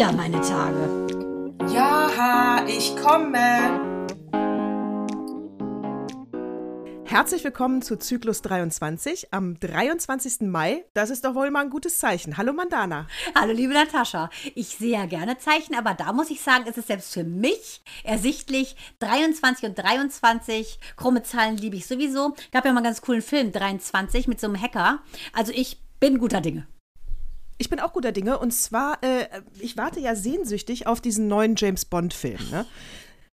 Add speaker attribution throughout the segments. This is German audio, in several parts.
Speaker 1: wieder meine Tage.
Speaker 2: Ja, ich komme.
Speaker 3: Herzlich willkommen zu Zyklus 23 am 23. Mai. Das ist doch wohl mal ein gutes Zeichen. Hallo Mandana.
Speaker 1: Hallo liebe Natascha. Ich sehe ja gerne Zeichen, aber da muss ich sagen, ist es selbst für mich ersichtlich. 23 und 23, krumme Zahlen liebe ich sowieso. Gab ja mal einen ganz coolen Film, 23, mit so einem Hacker. Also ich bin guter Dinge.
Speaker 3: Ich bin auch guter Dinge und zwar, äh, ich warte ja sehnsüchtig auf diesen neuen James Bond-Film. Ne?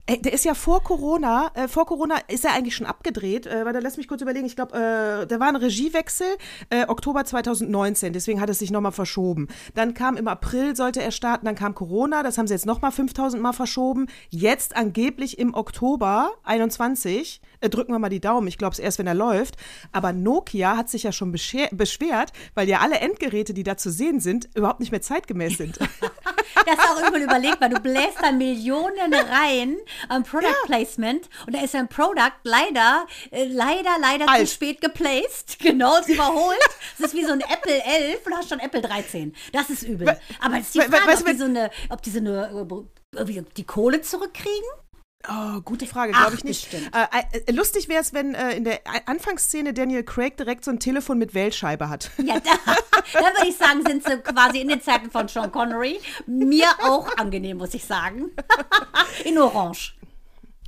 Speaker 3: Ey, der ist ja vor Corona, äh, vor Corona ist er eigentlich schon abgedreht. Äh, warte, lass mich kurz überlegen. Ich glaube, äh, da war ein Regiewechsel, äh, Oktober 2019, deswegen hat es sich nochmal verschoben. Dann kam im April, sollte er starten, dann kam Corona, das haben sie jetzt nochmal 5000 Mal verschoben. Jetzt angeblich im Oktober 21, äh, drücken wir mal die Daumen, ich glaube es erst, wenn er läuft. Aber Nokia hat sich ja schon beschwert, weil ja alle Endgeräte, die da zu sehen sind, überhaupt nicht mehr zeitgemäß sind.
Speaker 1: das ist auch irgendwann überlegt, weil du bläst da Millionen rein am Product ja. Placement und da ist ein Product leider, äh, leider, leider Alt. zu spät geplaced. Genau, ist überholt. Es ist wie so ein Apple 11 und du hast schon Apple 13. Das ist übel. Aber es ist die Frage, ob die so eine, ob die so eine, äh, die Kohle zurückkriegen?
Speaker 3: Oh, gute Frage, glaube ich nicht. Äh, äh, lustig wäre es, wenn äh, in der Anfangsszene Daniel Craig direkt so ein Telefon mit Wählscheibe hat.
Speaker 1: Ja, da, dann würde ich sagen, sind sie quasi in den Zeiten von Sean Connery. Mir auch angenehm, muss ich sagen. in Orange.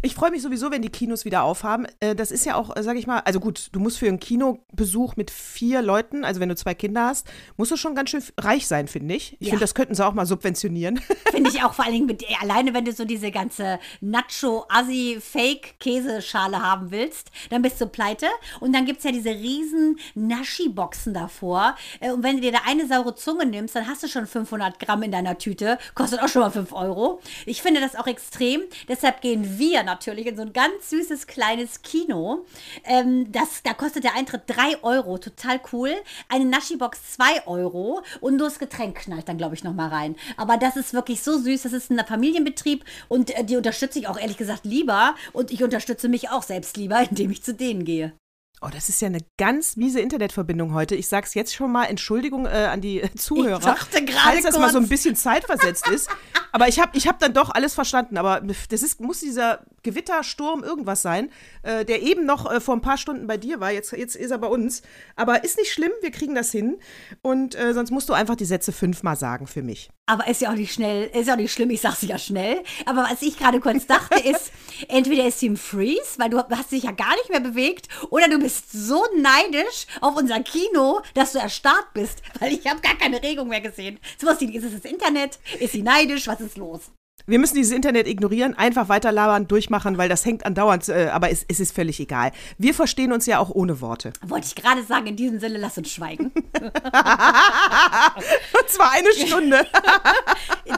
Speaker 3: Ich freue mich sowieso, wenn die Kinos wieder aufhaben. Äh, das ist ja auch, äh, sag ich mal, also gut, du musst für einen Kinobesuch mit vier Leuten, also wenn du zwei Kinder hast, musst du schon ganz schön reich sein, finde ich. Ich ja. finde, das könnten sie auch mal subventionieren.
Speaker 1: Finde ich auch vor allen Dingen mit, alleine, wenn du so diese ganze Nacho-Assi-Fake-Käseschale haben willst, dann bist du pleite. Und dann gibt es ja diese riesen Naschi-Boxen davor. Äh, und wenn du dir da eine saure Zunge nimmst, dann hast du schon 500 Gramm in deiner Tüte. Kostet auch schon mal 5 Euro. Ich finde das auch extrem. Deshalb gehen wir natürlich in so ein ganz süßes kleines Kino. Ähm, das, da kostet der Eintritt 3 Euro, total cool. Eine Naschi-Box 2 Euro und nur das Getränk knallt dann, glaube ich, nochmal rein. Aber das ist wirklich so süß. Das ist ein Familienbetrieb und äh, die unterstütze ich auch ehrlich gesagt lieber. Und ich unterstütze mich auch selbst lieber, indem ich zu denen gehe.
Speaker 3: Oh, das ist ja eine ganz miese Internetverbindung heute. Ich sag's jetzt schon mal, Entschuldigung äh, an die Zuhörer. Ich
Speaker 1: dachte gerade
Speaker 3: Falls das mal so ein bisschen zeitversetzt ist. Aber ich habe ich hab dann doch alles verstanden. Aber das ist, muss dieser Gewittersturm irgendwas sein, äh, der eben noch äh, vor ein paar Stunden bei dir war. Jetzt, jetzt ist er bei uns. Aber ist nicht schlimm, wir kriegen das hin. Und äh, sonst musst du einfach die Sätze fünfmal sagen für mich.
Speaker 1: Aber ist ja auch nicht schnell, ist ja auch nicht schlimm, ich sag's ja schnell. Aber was ich gerade kurz dachte, ist, entweder ist Team Freeze, weil du hast dich ja gar nicht mehr bewegt, oder du bist so neidisch auf unser Kino, dass du erstarrt bist, weil ich habe gar keine Regung mehr gesehen. Ist es das Internet? Ist sie neidisch? Was ist los?
Speaker 3: Wir müssen dieses Internet ignorieren, einfach weiter labern, durchmachen, weil das hängt andauernd, äh, aber es, es, ist völlig egal. Wir verstehen uns ja auch ohne Worte.
Speaker 1: Wollte ich gerade sagen, in diesem Sinne, lass uns schweigen. Und
Speaker 3: zwar eine Stunde.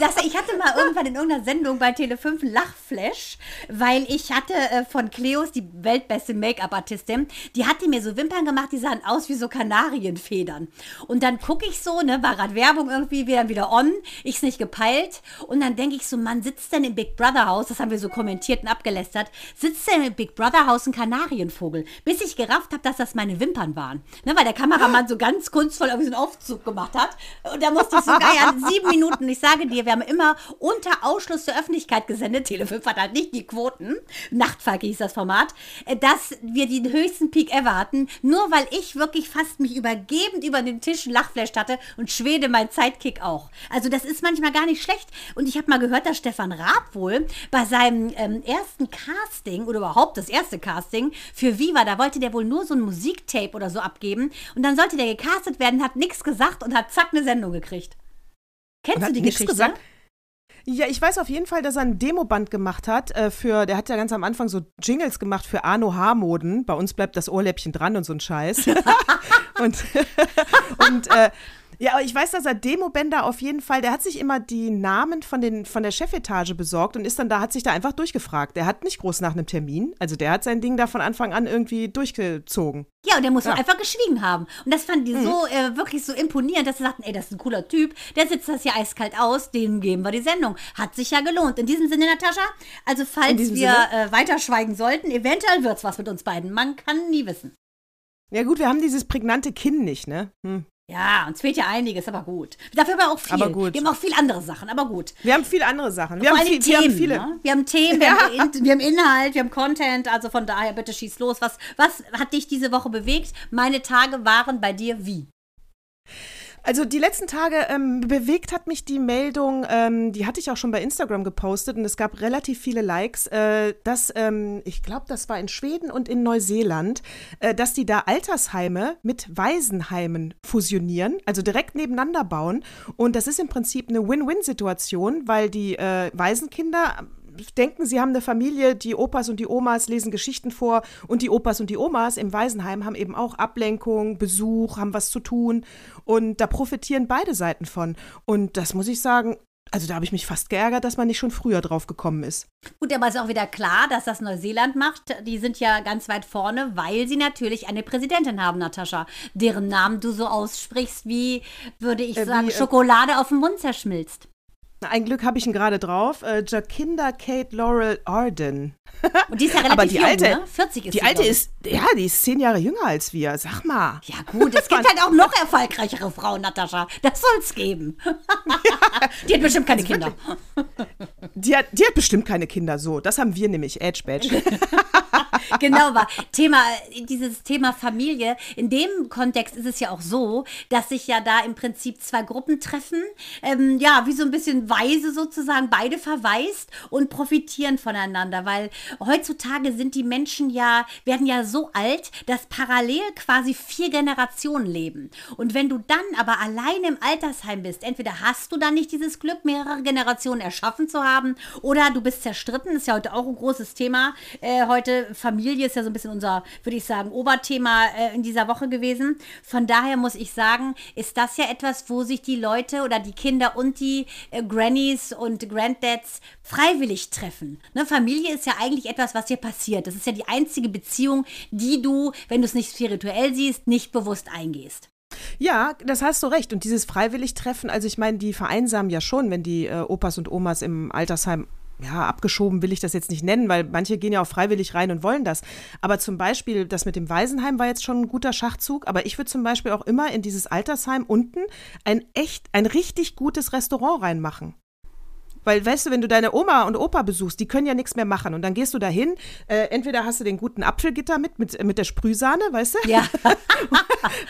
Speaker 1: das, ich hatte mal irgendwann in irgendeiner Sendung bei Tele5 Lachflash, weil ich hatte äh, von Cleos, die weltbeste Make-up-Artistin, die hatte mir so Wimpern gemacht, die sahen aus wie so Kanarienfedern. Und dann gucke ich so, ne, war gerade Werbung irgendwie, wieder wieder on, ich's nicht gepeilt. Und dann denke ich so, Mann, sitzt denn im Big Brother Haus, das haben wir so kommentiert und abgelästert, sitzt denn im Big Brother Haus ein Kanarienvogel? Bis ich gerafft habe, dass das meine Wimpern waren. Ne, weil der Kameramann so ganz kunstvoll irgendwie so einen Aufzug gemacht hat. Und da musste ich so geiern, sieben Minuten. Ich sage dir, wir haben immer unter Ausschluss der Öffentlichkeit gesendet. Tele5 hat halt nicht die Quoten. Nachtfalke hieß das Format. Äh, dass wir den höchsten Peak ever hatten. Nur weil ich wirklich fast mich übergebend über den Tisch Lachflash hatte und Schwede mein Sidekick auch. Also das ist manchmal gar nicht schlecht. Und ich habe mal gehört, dass Stefan Raab wohl bei seinem ähm, ersten Casting oder überhaupt das erste Casting für Viva, da wollte der wohl nur so ein Musiktape oder so abgeben und dann sollte der gecastet werden, hat nichts gesagt und hat zack eine Sendung gekriegt. Kennst du die Geschichte? Gesagt?
Speaker 3: Ja, ich weiß auf jeden Fall, dass er ein Demoband gemacht hat äh, für, der hat ja ganz am Anfang so Jingles gemacht für Arno Haarmoden. Bei uns bleibt das Ohrläppchen dran und so ein Scheiß. und und äh, ja, aber ich weiß, dass er Demobänder auf jeden Fall, der hat sich immer die Namen von, den, von der Chefetage besorgt und ist dann da, hat sich da einfach durchgefragt. Der hat nicht groß nach einem Termin. Also der hat sein Ding da von Anfang an irgendwie durchgezogen.
Speaker 1: Ja, und der muss ja. einfach geschwiegen haben. Und das fanden die mhm. so äh, wirklich so imponierend, dass sie sagten, ey, das ist ein cooler Typ, der sitzt das hier eiskalt aus, dem geben wir die Sendung. Hat sich ja gelohnt. In diesem Sinne, Natascha, also falls wir äh, weiter schweigen sollten, eventuell wird es was mit uns beiden. Man kann nie wissen.
Speaker 3: Ja gut, wir haben dieses prägnante Kinn nicht, ne? Hm.
Speaker 1: Ja, uns fehlt ja einiges, aber gut. Dafür haben wir auch viel.
Speaker 3: Aber gut.
Speaker 1: Wir haben auch viel andere Sachen, aber gut.
Speaker 3: Wir haben viele andere Sachen. Wir, haben, viel,
Speaker 1: Dingen
Speaker 3: wir haben
Speaker 1: Themen,
Speaker 3: viele.
Speaker 1: Ne? Wir haben Themen, wir, haben wir haben Inhalt, wir haben Content, also von daher bitte schieß los. Was, was hat dich diese Woche bewegt? Meine Tage waren bei dir wie?
Speaker 3: Also die letzten Tage ähm, bewegt hat mich die Meldung, ähm, die hatte ich auch schon bei Instagram gepostet und es gab relativ viele Likes, äh, dass, ähm, ich glaube, das war in Schweden und in Neuseeland, äh, dass die da Altersheime mit Waisenheimen fusionieren, also direkt nebeneinander bauen. Und das ist im Prinzip eine Win-Win-Situation, weil die äh, Waisenkinder denken, sie haben eine Familie, die Opas und die Omas lesen Geschichten vor und die Opas und die Omas im Waisenheim haben eben auch Ablenkung, Besuch, haben was zu tun und da profitieren beide Seiten von. Und das muss ich sagen, also da habe ich mich fast geärgert, dass man nicht schon früher drauf gekommen ist.
Speaker 1: Gut, aber ist auch wieder klar, dass das Neuseeland macht. Die sind ja ganz weit vorne, weil sie natürlich eine Präsidentin haben, Natascha, deren Namen du so aussprichst, wie, würde ich
Speaker 3: Äh, wie,
Speaker 1: sagen,
Speaker 3: äh,
Speaker 1: Schokolade auf dem Mund zerschmilzt.
Speaker 3: Ein Glück habe ich ihn gerade drauf. Äh, Jacinda Kate Laurel Arden.
Speaker 1: Und die ist ja relativ
Speaker 3: Aber die
Speaker 1: jung,
Speaker 3: alte,
Speaker 1: ne? 40 ist
Speaker 3: die
Speaker 1: sie,
Speaker 3: alte ist, ja, die ist zehn Jahre jünger als wir. Sag mal.
Speaker 1: Ja gut, es gibt halt auch noch erfolgreichere Frauen, Natascha. Das soll's geben. Die hat bestimmt keine Kinder.
Speaker 3: Die hat, die hat bestimmt keine Kinder so. Das haben wir nämlich, Edge Badge.
Speaker 1: genau, aber Thema, dieses Thema Familie, in dem Kontext ist es ja auch so, dass sich ja da im Prinzip zwei Gruppen treffen, ähm, ja, wie so ein bisschen weise sozusagen, beide verwaist und profitieren voneinander, weil heutzutage sind die Menschen ja, werden ja so alt, dass parallel quasi vier Generationen leben. Und wenn du dann aber alleine im Altersheim bist, entweder hast du dann nicht dieses Glück, mehrere Generationen erschaffen zu haben, oder du bist zerstritten, ist ja heute auch ein großes Thema. Äh, heute Familie ist ja so ein bisschen unser, würde ich sagen, Oberthema äh, in dieser Woche gewesen. Von daher muss ich sagen, ist das ja etwas, wo sich die Leute oder die Kinder und die äh, Grannies und Granddads freiwillig treffen. Ne? Familie ist ja eigentlich etwas, was dir passiert. Das ist ja die einzige Beziehung, die du, wenn du es nicht spirituell siehst, nicht bewusst eingehst.
Speaker 3: Ja, das hast du recht. Und dieses Freiwilligtreffen, also ich meine, die vereinsamen ja schon, wenn die äh, Opas und Omas im Altersheim ja, abgeschoben will ich das jetzt nicht nennen, weil manche gehen ja auch freiwillig rein und wollen das. Aber zum Beispiel, das mit dem Waisenheim war jetzt schon ein guter Schachzug. Aber ich würde zum Beispiel auch immer in dieses Altersheim unten ein echt, ein richtig gutes Restaurant reinmachen. Weil, weißt du, wenn du deine Oma und Opa besuchst, die können ja nichts mehr machen. Und dann gehst du dahin, äh, entweder hast du den guten Apfelgitter mit, mit, mit der Sprühsahne, weißt du?
Speaker 1: Ja.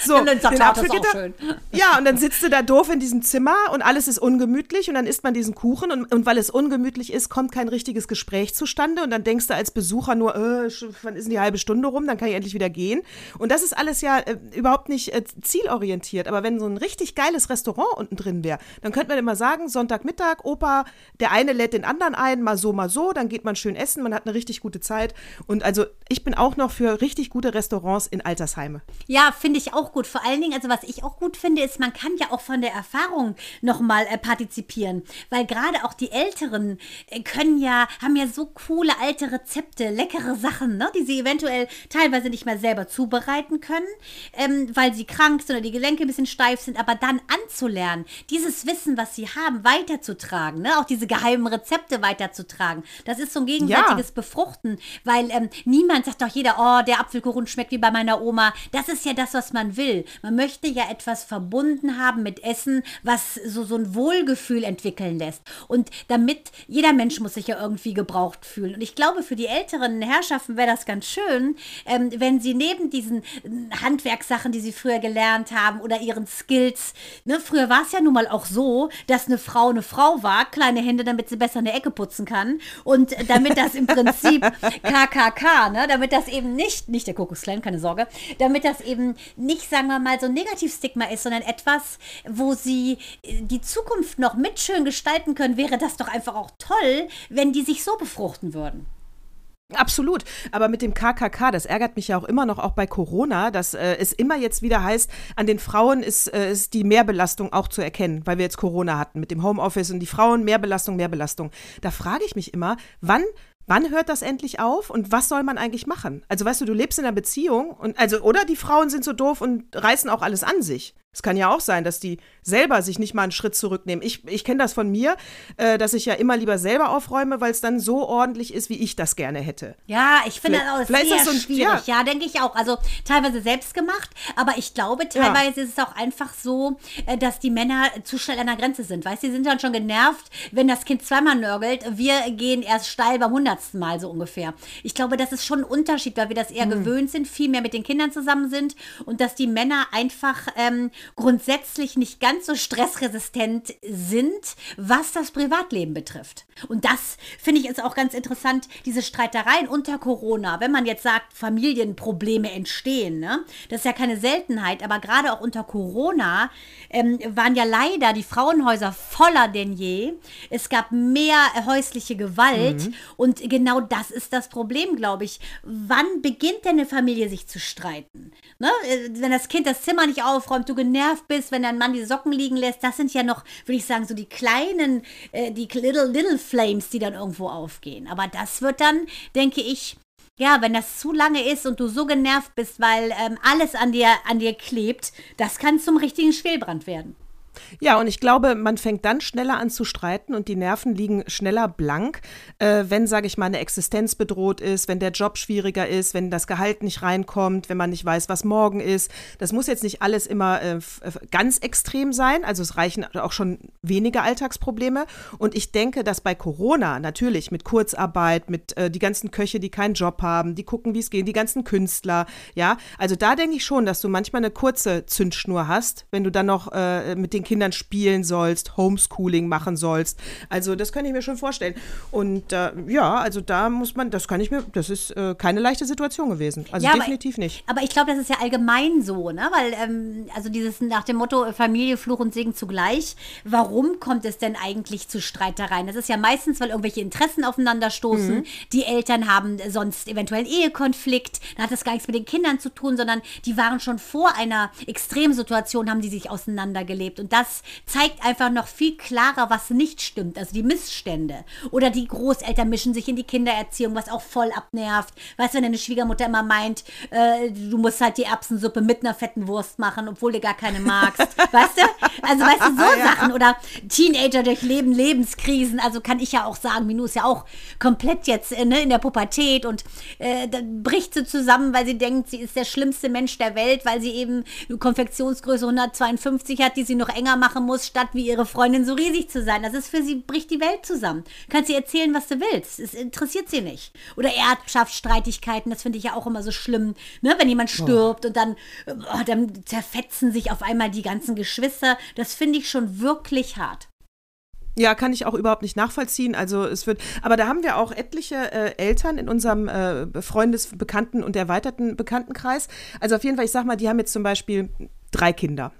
Speaker 3: So,
Speaker 1: Und den Salat ist auch schön.
Speaker 3: Ja, und dann sitzt du da doof in diesem Zimmer und alles ist ungemütlich und dann isst man diesen Kuchen und, und weil es ungemütlich ist, kommt kein richtiges Gespräch zustande und dann denkst du als Besucher nur, äh, wann ist denn die halbe Stunde rum, dann kann ich endlich wieder gehen. Und das ist alles ja äh, überhaupt nicht äh, zielorientiert. Aber wenn so ein richtig geiles Restaurant unten drin wäre, dann könnte man immer sagen, Sonntagmittag, Opa, der eine lädt den anderen ein, mal so, mal so, dann geht man schön essen, man hat eine richtig gute Zeit. Und also ich bin auch noch für richtig gute Restaurants in Altersheime.
Speaker 1: Ja, finde ich auch gut. Vor allen Dingen, also was ich auch gut finde, ist, man kann ja auch von der Erfahrung nochmal äh, partizipieren. Weil gerade auch die Älteren äh, können ja, haben ja so coole alte Rezepte, leckere Sachen, ne, die sie eventuell teilweise nicht mehr selber zubereiten können, ähm, weil sie krank sind oder die Gelenke ein bisschen steif sind, aber dann anzulernen, dieses Wissen, was sie haben, weiterzutragen, ne, auch diese geheimen Rezepte weiterzutragen. Das ist so ein gegenseitiges Befruchten, weil ähm, niemand sagt doch jeder, oh, der Apfelkuchen schmeckt wie bei meiner Oma. Das ist ja das, was man will. Man möchte ja etwas verbunden haben mit Essen, was so, so ein Wohlgefühl entwickeln lässt. Und damit, jeder Mensch muss sich ja irgendwie gebraucht fühlen. Und ich glaube, für die älteren Herrschaften wäre das ganz schön, ähm, wenn sie neben diesen äh, Handwerkssachen, die sie früher gelernt haben oder ihren Skills, ne, früher war es ja nun mal auch so, dass eine Frau eine Frau war, kleine Hände, damit sie besser eine Ecke putzen kann. Und damit das im Prinzip KKK, ne, damit das eben nicht, nicht der Kokosklein, keine Sorge, damit das eben nicht, sagen wir mal, so ein Negativstigma ist, sondern etwas, wo sie äh, die Zukunft noch mit schön gestalten können, wäre das doch einfach auch toll, wenn die sich so befruchten würden.
Speaker 3: Absolut. Aber mit dem KKK, das ärgert mich ja auch immer noch, auch bei Corona, dass äh, es immer jetzt wieder heißt, an den Frauen ist, äh, ist die Mehrbelastung auch zu erkennen, weil wir jetzt Corona hatten mit dem Homeoffice und die Frauen Mehrbelastung, Mehrbelastung. Da frage ich mich immer, wann Wann hört das endlich auf und was soll man eigentlich machen? Also weißt du, du lebst in einer Beziehung und also oder die Frauen sind so doof und reißen auch alles an sich. Es kann ja auch sein, dass die selber sich nicht mal einen Schritt zurücknehmen. Ich, ich kenne das von mir, äh, dass ich ja immer lieber selber aufräume, weil es dann so ordentlich ist, wie ich das gerne hätte.
Speaker 1: Ja, ich finde das auch
Speaker 3: vielleicht
Speaker 1: sehr
Speaker 3: ist das so ein-
Speaker 1: schwierig.
Speaker 3: ja.
Speaker 1: Ja, denke ich auch. Also teilweise selbst gemacht, aber ich glaube, teilweise ist es auch einfach so, äh, dass die Männer zu schnell an der Grenze sind. Weißt du, die sind dann schon genervt, wenn das Kind zweimal nörgelt. Wir gehen erst steil beim hundertsten Mal so ungefähr. Ich glaube, das ist schon ein Unterschied, weil wir das eher gewöhnt sind, viel mehr mit den Kindern zusammen sind und dass die Männer einfach ähm, grundsätzlich nicht ganz so stressresistent sind, was das Privatleben betrifft. Und das finde ich ist auch ganz interessant, diese Streitereien unter Corona, wenn man jetzt sagt, Familienprobleme entstehen, ne? das ist ja keine Seltenheit, aber gerade auch unter Corona ähm, waren ja leider die Frauenhäuser voller denn je. Es gab mehr häusliche Gewalt und genau das ist das Problem, glaube ich. Wann beginnt denn eine Familie sich zu streiten? Ne? Äh, Wenn das Kind das Zimmer nicht aufräumt, du genervt bist, wenn dein Mann die Socken liegen lässt, das sind ja noch, würde ich sagen, so die kleinen, äh, die little, little Flames, die dann irgendwo aufgehen. Aber das wird dann, denke ich, ja, wenn das zu lange ist und du so genervt bist, weil ähm, alles an dir, an dir klebt, das kann zum richtigen Schwelbrand werden.
Speaker 3: Ja, und ich glaube, man fängt dann schneller an zu streiten und die Nerven liegen schneller blank, äh, wenn, sage ich mal, eine Existenz bedroht ist, wenn der Job schwieriger ist, wenn das Gehalt nicht reinkommt, wenn man nicht weiß, was morgen ist. Das muss jetzt nicht alles immer äh, f- ganz extrem sein, also es reichen auch schon wenige Alltagsprobleme. Und ich denke, dass bei Corona natürlich mit Kurzarbeit, mit äh, die ganzen Köche, die keinen Job haben, die gucken, wie es geht, die ganzen Künstler, ja, also da denke ich schon, dass du manchmal eine kurze Zündschnur hast, wenn du dann noch äh, mit den Kindern spielen sollst, Homeschooling machen sollst. Also das kann ich mir schon vorstellen. Und äh, ja, also da muss man, das kann ich mir, das ist äh, keine leichte Situation gewesen. Also
Speaker 1: Ja, aber-
Speaker 3: definitiv nicht.
Speaker 1: Aber ich glaube, das ist ja allgemein so, ne? Weil, ähm, also dieses nach dem Motto äh, Familie, Fluch und Segen zugleich, warum kommt es denn eigentlich zu Streitereien? Das ist ja meistens, weil irgendwelche Interessen aufeinanderstoßen.
Speaker 3: Mhm.
Speaker 1: Die Eltern haben sonst eventuell einen Ehekonflikt. Dann hat das gar nichts mit den Kindern zu tun, sondern die waren schon vor einer Extremsituation, haben die sich auseinandergelebt. Und das zeigt einfach noch viel klarer, was nicht stimmt. Also die Missstände. Oder die Großeltern mischen sich in die Kindererziehung, was auch voll abnervt. Weißt du, wenn deine Schwiegermutter immer meint, äh, du musst halt die Erbsensuppe mit einer fetten Wurst machen, obwohl du gar keine magst. weißt du? Also weißt du, so Sachen. Oder Teenager durchleben Lebenskrisen. Also kann ich ja auch sagen, Minu ist ja auch komplett jetzt äh, ne, in der Pubertät und äh, dann bricht sie zusammen, weil sie denkt, sie ist der schlimmste Mensch der Welt, weil sie eben eine Konfektionsgröße 152 hat, die sie noch enger machen muss, statt wie ihre Freundin so riesig zu sein. Das ist für sie, bricht die Welt zusammen. Kannst sie erzählen, was du willst. Es interessiert sie nicht. Oder Erbschaftsstreitigkeiten, das finde ich ja auch immer so schlimm. Ne? Wenn jemand stirbt und dann, oh, dann zerfetzen sich auf einmal die ganzen Geschwister. Das finde ich schon wirklich hart.
Speaker 3: Ja, kann ich auch überhaupt nicht nachvollziehen. Also es wird, aber da haben wir auch etliche äh, Eltern in unserem äh, Freundes-, Bekannten- und erweiterten Bekanntenkreis. Also auf jeden Fall, ich sag mal, die haben jetzt zum Beispiel drei Kinder.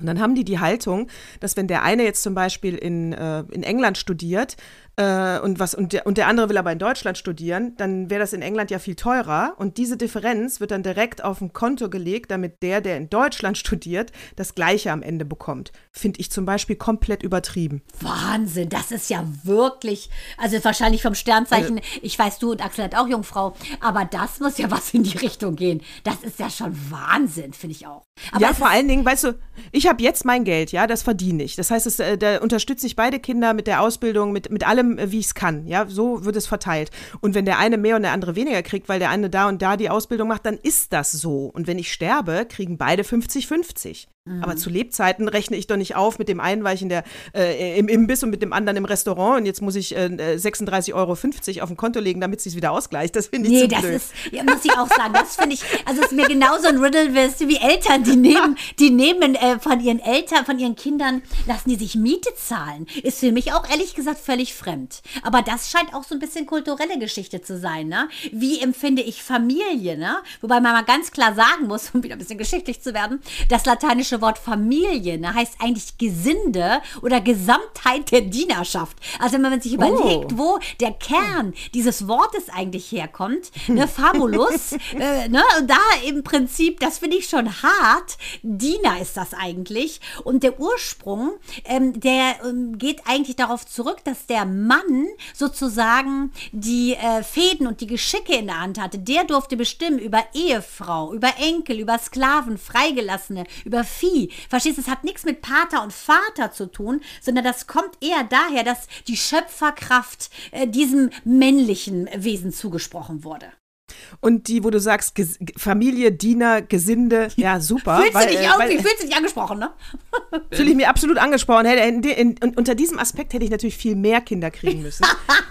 Speaker 3: Und dann haben die die Haltung, dass wenn der eine jetzt zum Beispiel in, äh, in England studiert äh, und, was, und, der, und der andere will aber in Deutschland studieren, dann wäre das in England ja viel teurer. Und diese Differenz wird dann direkt auf ein Konto gelegt, damit der, der in Deutschland studiert, das Gleiche am Ende bekommt. Finde ich zum Beispiel komplett übertrieben.
Speaker 1: Wahnsinn, das ist ja wirklich, also wahrscheinlich vom Sternzeichen, ich weiß, du und Axel hat auch Jungfrau, aber das muss ja was in die Richtung gehen. Das ist ja schon Wahnsinn, finde ich auch. Aber
Speaker 3: ja, vor allen Dingen, weißt du, ich habe jetzt mein Geld, ja, das verdiene ich. Das heißt, es, äh, da unterstütze ich beide Kinder mit der Ausbildung, mit, mit allem, äh, wie ich es kann. Ja, so wird es verteilt. Und wenn der eine mehr und der andere weniger kriegt, weil der eine da und da die Ausbildung macht, dann ist das so. Und wenn ich sterbe, kriegen beide 50-50. Aber zu Lebzeiten rechne ich doch nicht auf mit dem einen, weil ich in der, äh, im Imbiss und mit dem anderen im Restaurant und jetzt muss ich äh, 36,50 Euro auf ein Konto legen, damit es sich wieder ausgleicht. Das finde ich
Speaker 1: Nee,
Speaker 3: zu
Speaker 1: das
Speaker 3: blöd.
Speaker 1: ist, ja, muss ich auch sagen, das finde ich, also ist mir genauso ein Riddle wie Eltern, die nehmen, die nehmen äh, von ihren Eltern, von ihren Kindern, lassen die sich Miete zahlen. Ist für mich auch ehrlich gesagt völlig fremd. Aber das scheint auch so ein bisschen kulturelle Geschichte zu sein, ne? Wie empfinde ich Familie, ne? Wobei man mal ganz klar sagen muss, um wieder ein bisschen geschichtlich zu werden, das lateinische Wort Familie ne, heißt eigentlich Gesinde oder Gesamtheit der Dienerschaft. Also wenn man sich überlegt, wo der Kern dieses Wortes eigentlich herkommt, ne, Famulus, äh, ne, und da im Prinzip, das finde ich schon hart, Diener ist das eigentlich. Und der Ursprung, ähm, der ähm, geht eigentlich darauf zurück, dass der Mann sozusagen die äh, Fäden und die Geschicke in der Hand hatte. Der durfte bestimmen über Ehefrau, über Enkel, über Sklaven, Freigelassene, über Vieh Hierarchie. Verstehst du, es hat nichts mit Pater und Vater zu tun, sondern das kommt eher daher, dass die Schöpferkraft äh, diesem männlichen Wesen zugesprochen wurde.
Speaker 3: Und die, wo du sagst, Ges Familie, Diener, Gesinde, ja, super.
Speaker 1: Fühlst weil, du dich äh, irgendwie, fühlst du dich angesprochen, ne?
Speaker 3: Fühle ich mir absolut angesprochen. In, in, in, unter diesem Aspekt hätte ich natürlich viel mehr Kinder kriegen müssen.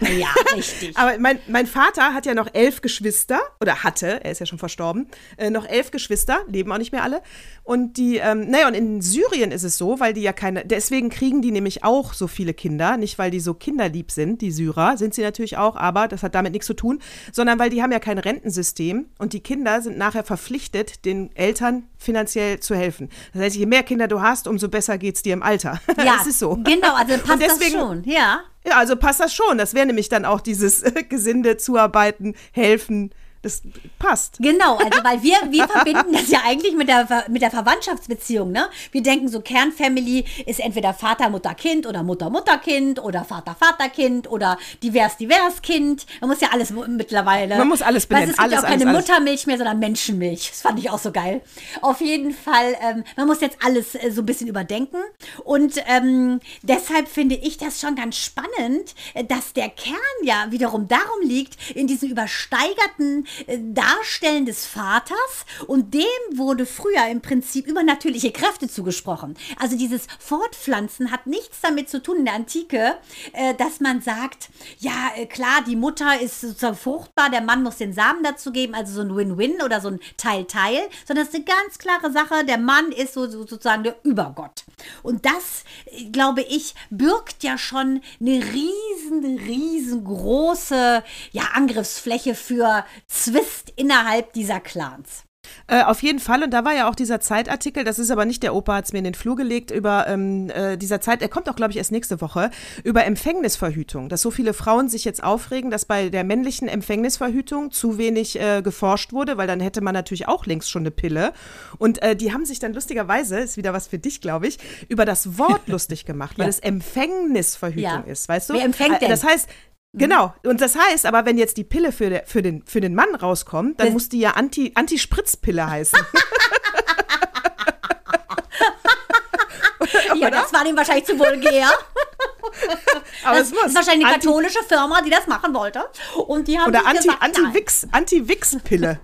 Speaker 1: äh, ja, richtig.
Speaker 3: Aber mein, mein Vater hat ja noch elf Geschwister, oder hatte, er ist ja schon verstorben, äh, noch elf Geschwister, leben auch nicht mehr alle. Und die, ähm, naja, und in Syrien ist es so, weil die ja keine, deswegen kriegen die nämlich auch so viele Kinder, nicht weil die so kinderlieb sind, die Syrer, sind sie natürlich auch, aber das hat damit nichts zu tun, sondern weil die haben ja kein Rentensystem und die Kinder sind nachher verpflichtet, den Eltern finanziell zu helfen. Das heißt, je mehr Kinder du hast, umso besser geht es dir im Alter.
Speaker 1: Ja, das ist so. Genau, also passt deswegen, das schon, ja.
Speaker 3: Ja, also passt das schon. Das wäre nämlich dann auch dieses äh, Gesinde, Zuarbeiten, Helfen, das passt.
Speaker 1: Genau, also weil wir, wir verbinden das ja eigentlich mit der, mit der Verwandtschaftsbeziehung, ne? Wir denken so, Kernfamily ist entweder Vater, Mutter, Kind oder Mutter, Mutter, Kind oder Vater, Vater, Kind oder divers, divers Kind. Man muss ja alles mittlerweile.
Speaker 3: Man muss alles benennen.
Speaker 1: Weißt, es gibt
Speaker 3: alles,
Speaker 1: auch keine
Speaker 3: alles,
Speaker 1: Muttermilch mehr, sondern Menschenmilch. Das fand ich auch so geil. Auf jeden Fall, ähm, man muss jetzt alles äh, so ein bisschen überdenken. Und ähm, deshalb finde ich das schon ganz spannend, äh, dass der Kern ja wiederum darum liegt, in diesem übersteigerten Darstellen des Vaters und dem wurde früher im Prinzip übernatürliche Kräfte zugesprochen. Also dieses Fortpflanzen hat nichts damit zu tun in der Antike, äh, dass man sagt, ja äh, klar, die Mutter ist sozusagen fruchtbar, der Mann muss den Samen dazu geben, also so ein Win-Win oder so ein Teil-Teil, sondern es ist eine ganz klare Sache, der Mann ist so, sozusagen der Übergott. Und das, glaube ich, birgt ja schon eine riesen, riesengroße ja, Angriffsfläche für Zwist innerhalb dieser Clans.
Speaker 3: Äh, auf jeden Fall, und da war ja auch dieser Zeitartikel, das ist aber nicht der Opa, hat es mir in den Flur gelegt, über ähm, äh, dieser Zeit, er kommt auch, glaube ich, erst nächste Woche, über Empfängnisverhütung, dass so viele Frauen sich jetzt aufregen, dass bei der männlichen Empfängnisverhütung zu wenig äh, geforscht wurde, weil dann hätte man natürlich auch längst schon eine Pille. Und äh, die haben sich dann lustigerweise, ist wieder was für dich, glaube ich, über das Wort lustig gemacht, weil ja. es Empfängnisverhütung ja. ist, weißt du?
Speaker 1: Wer empfängt äh, denn?
Speaker 3: Das heißt, Genau. Und das heißt, aber wenn jetzt die Pille für, der, für, den, für den Mann rauskommt, dann das muss die ja Anti, Anti-Spritzpille heißen.
Speaker 1: ja, das war dem wahrscheinlich zu vulgär. Aber das, das ist wahrscheinlich eine katholische Firma, die das machen wollte. Und die haben
Speaker 3: Oder Anti-Wix-Pille. Anti, Anti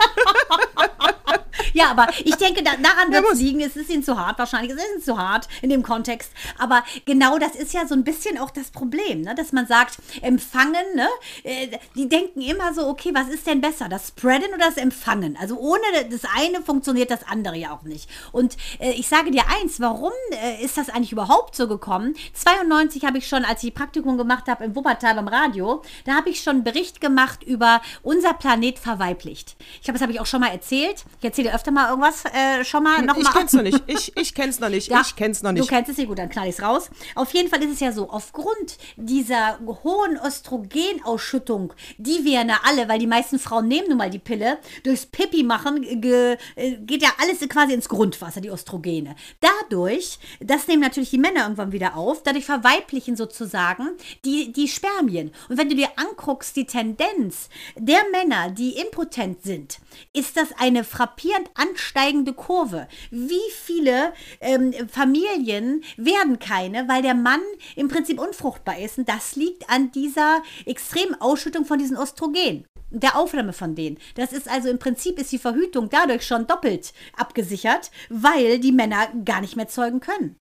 Speaker 1: ja, aber ich denke, da, daran wird es liegen. Es ist ihnen zu hart wahrscheinlich. Es ist ihnen zu hart in dem Kontext. Aber genau das ist ja so ein bisschen auch das Problem, ne? dass man sagt, empfangen, ne? Äh, die denken immer so, okay, was ist denn besser, das Spreaden oder das Empfangen? Also ohne das eine funktioniert das andere ja auch nicht. Und äh, ich sage dir eins, warum äh, ist das eigentlich überhaupt so gekommen? 92 habe ich schon, als ich Praktikum gemacht habe im Wuppertal beim Radio, da habe ich schon einen Bericht gemacht über unser Planet verweiblicht. Ich glaube, das habe ich auch schon mal erzählt. Ich erzähle öfter mal irgendwas äh, schon mal noch
Speaker 3: Ich
Speaker 1: mal
Speaker 3: kenn's noch nicht. Ich, ich kenn's noch nicht. Ja, ich kenn's noch nicht.
Speaker 1: Du kennst es nicht gut, dann knall ich's raus. Auf jeden Fall ist es ja so, aufgrund dieser hohen Östrogenausschüttung, die wir ja alle, weil die meisten Frauen nehmen nun mal die Pille, durchs Pipi machen, ge, äh, geht ja alles quasi ins Grundwasser, die Östrogene. Dadurch, das nehmen natürlich die Männer irgendwann wieder auf, dadurch verweiblichen sozusagen die, die Spermien. Und wenn du dir anguckst, die Tendenz der Männer, die impotent sind, ist das eine frappierend ansteigende Kurve. Wie viele ähm, Familien werden keine, weil der Mann im Prinzip unfruchtbar ist. Und das liegt an dieser extremen Ausschüttung von diesen Östrogen der Aufnahme von denen. Das ist also im Prinzip ist die Verhütung dadurch schon doppelt abgesichert, weil die Männer gar nicht mehr zeugen können.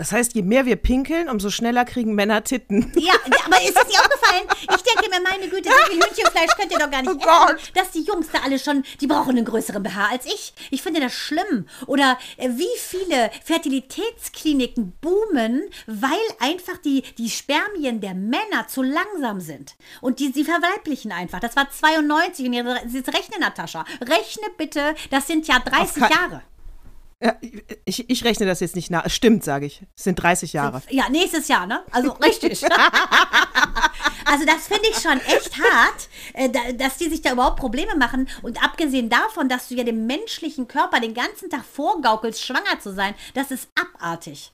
Speaker 3: Das heißt, je mehr wir pinkeln, umso schneller kriegen Männer Titten.
Speaker 1: Ja, aber ist das dir aufgefallen? Ich denke mir, meine Güte, so viel Hühnchenfleisch könnt ihr doch gar nicht oh essen. Gott. Dass die Jungs da alle schon, die brauchen einen größeren BH als ich. Ich finde das schlimm. Oder äh, wie viele Fertilitätskliniken boomen, weil einfach die, die Spermien der Männer zu langsam sind. Und die, sie verweiblichen einfach. Das war 92 und jetzt rechne, Natascha. Rechne bitte, das sind ja 30 Jahre.
Speaker 3: Ja, ich, ich rechne das jetzt nicht nach. Es stimmt, sage ich. Es sind 30 Jahre.
Speaker 1: Ja, nächstes Jahr, ne? Also richtig. also das finde ich schon echt hart, äh, dass die sich da überhaupt Probleme machen. Und abgesehen davon, dass du ja dem menschlichen Körper den ganzen Tag vorgaukelst, schwanger zu sein, das ist abartig.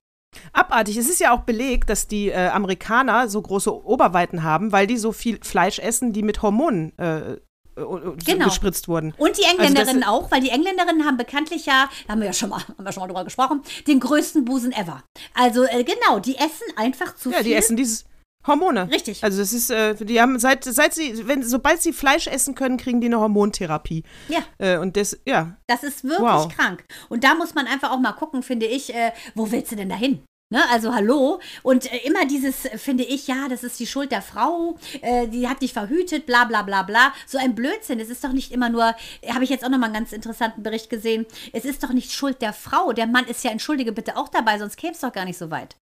Speaker 3: Abartig. Es ist ja auch belegt, dass die äh, Amerikaner so große Oberweiten haben, weil die so viel Fleisch essen, die mit Hormonen äh, äh, äh,
Speaker 1: Genau.
Speaker 3: gespritzt wurden.
Speaker 1: Und die
Speaker 3: Also
Speaker 1: Engländerinnen
Speaker 3: das-
Speaker 1: auch, weil die Engländerinnen haben bekanntlich ja, da haben wir ja schon mal, haben wir schon mal drüber gesprochen, den größten Busen ever. Also äh, genau, die essen einfach zu
Speaker 3: Ja,
Speaker 1: viel.
Speaker 3: die essen dieses Hormone.
Speaker 1: Richtig.
Speaker 3: Also das ist, äh, die haben seit, seit sie, wenn, sobald sie Fleisch essen können, kriegen die eine Hormontherapie.
Speaker 1: Ja.
Speaker 3: Äh, und das, ja.
Speaker 1: Das ist wirklich
Speaker 3: Wow.
Speaker 1: krank. Und da muss man einfach auch mal gucken, finde ich, äh, wo willst du denn da hin? Ne, also hallo. Und äh, immer dieses äh, finde ich ja das ist die Schuld der Frau äh, die hat dich verhütet bla bla bla bla. So ein Blödsinn. Es ist doch nicht immer nur habe ich jetzt auch noch mal einen ganz interessanten Bericht gesehen. Es ist doch nicht Schuld der Frau. Der Mann ist ja entschuldige bitte auch dabei sonst käme es doch gar nicht so weit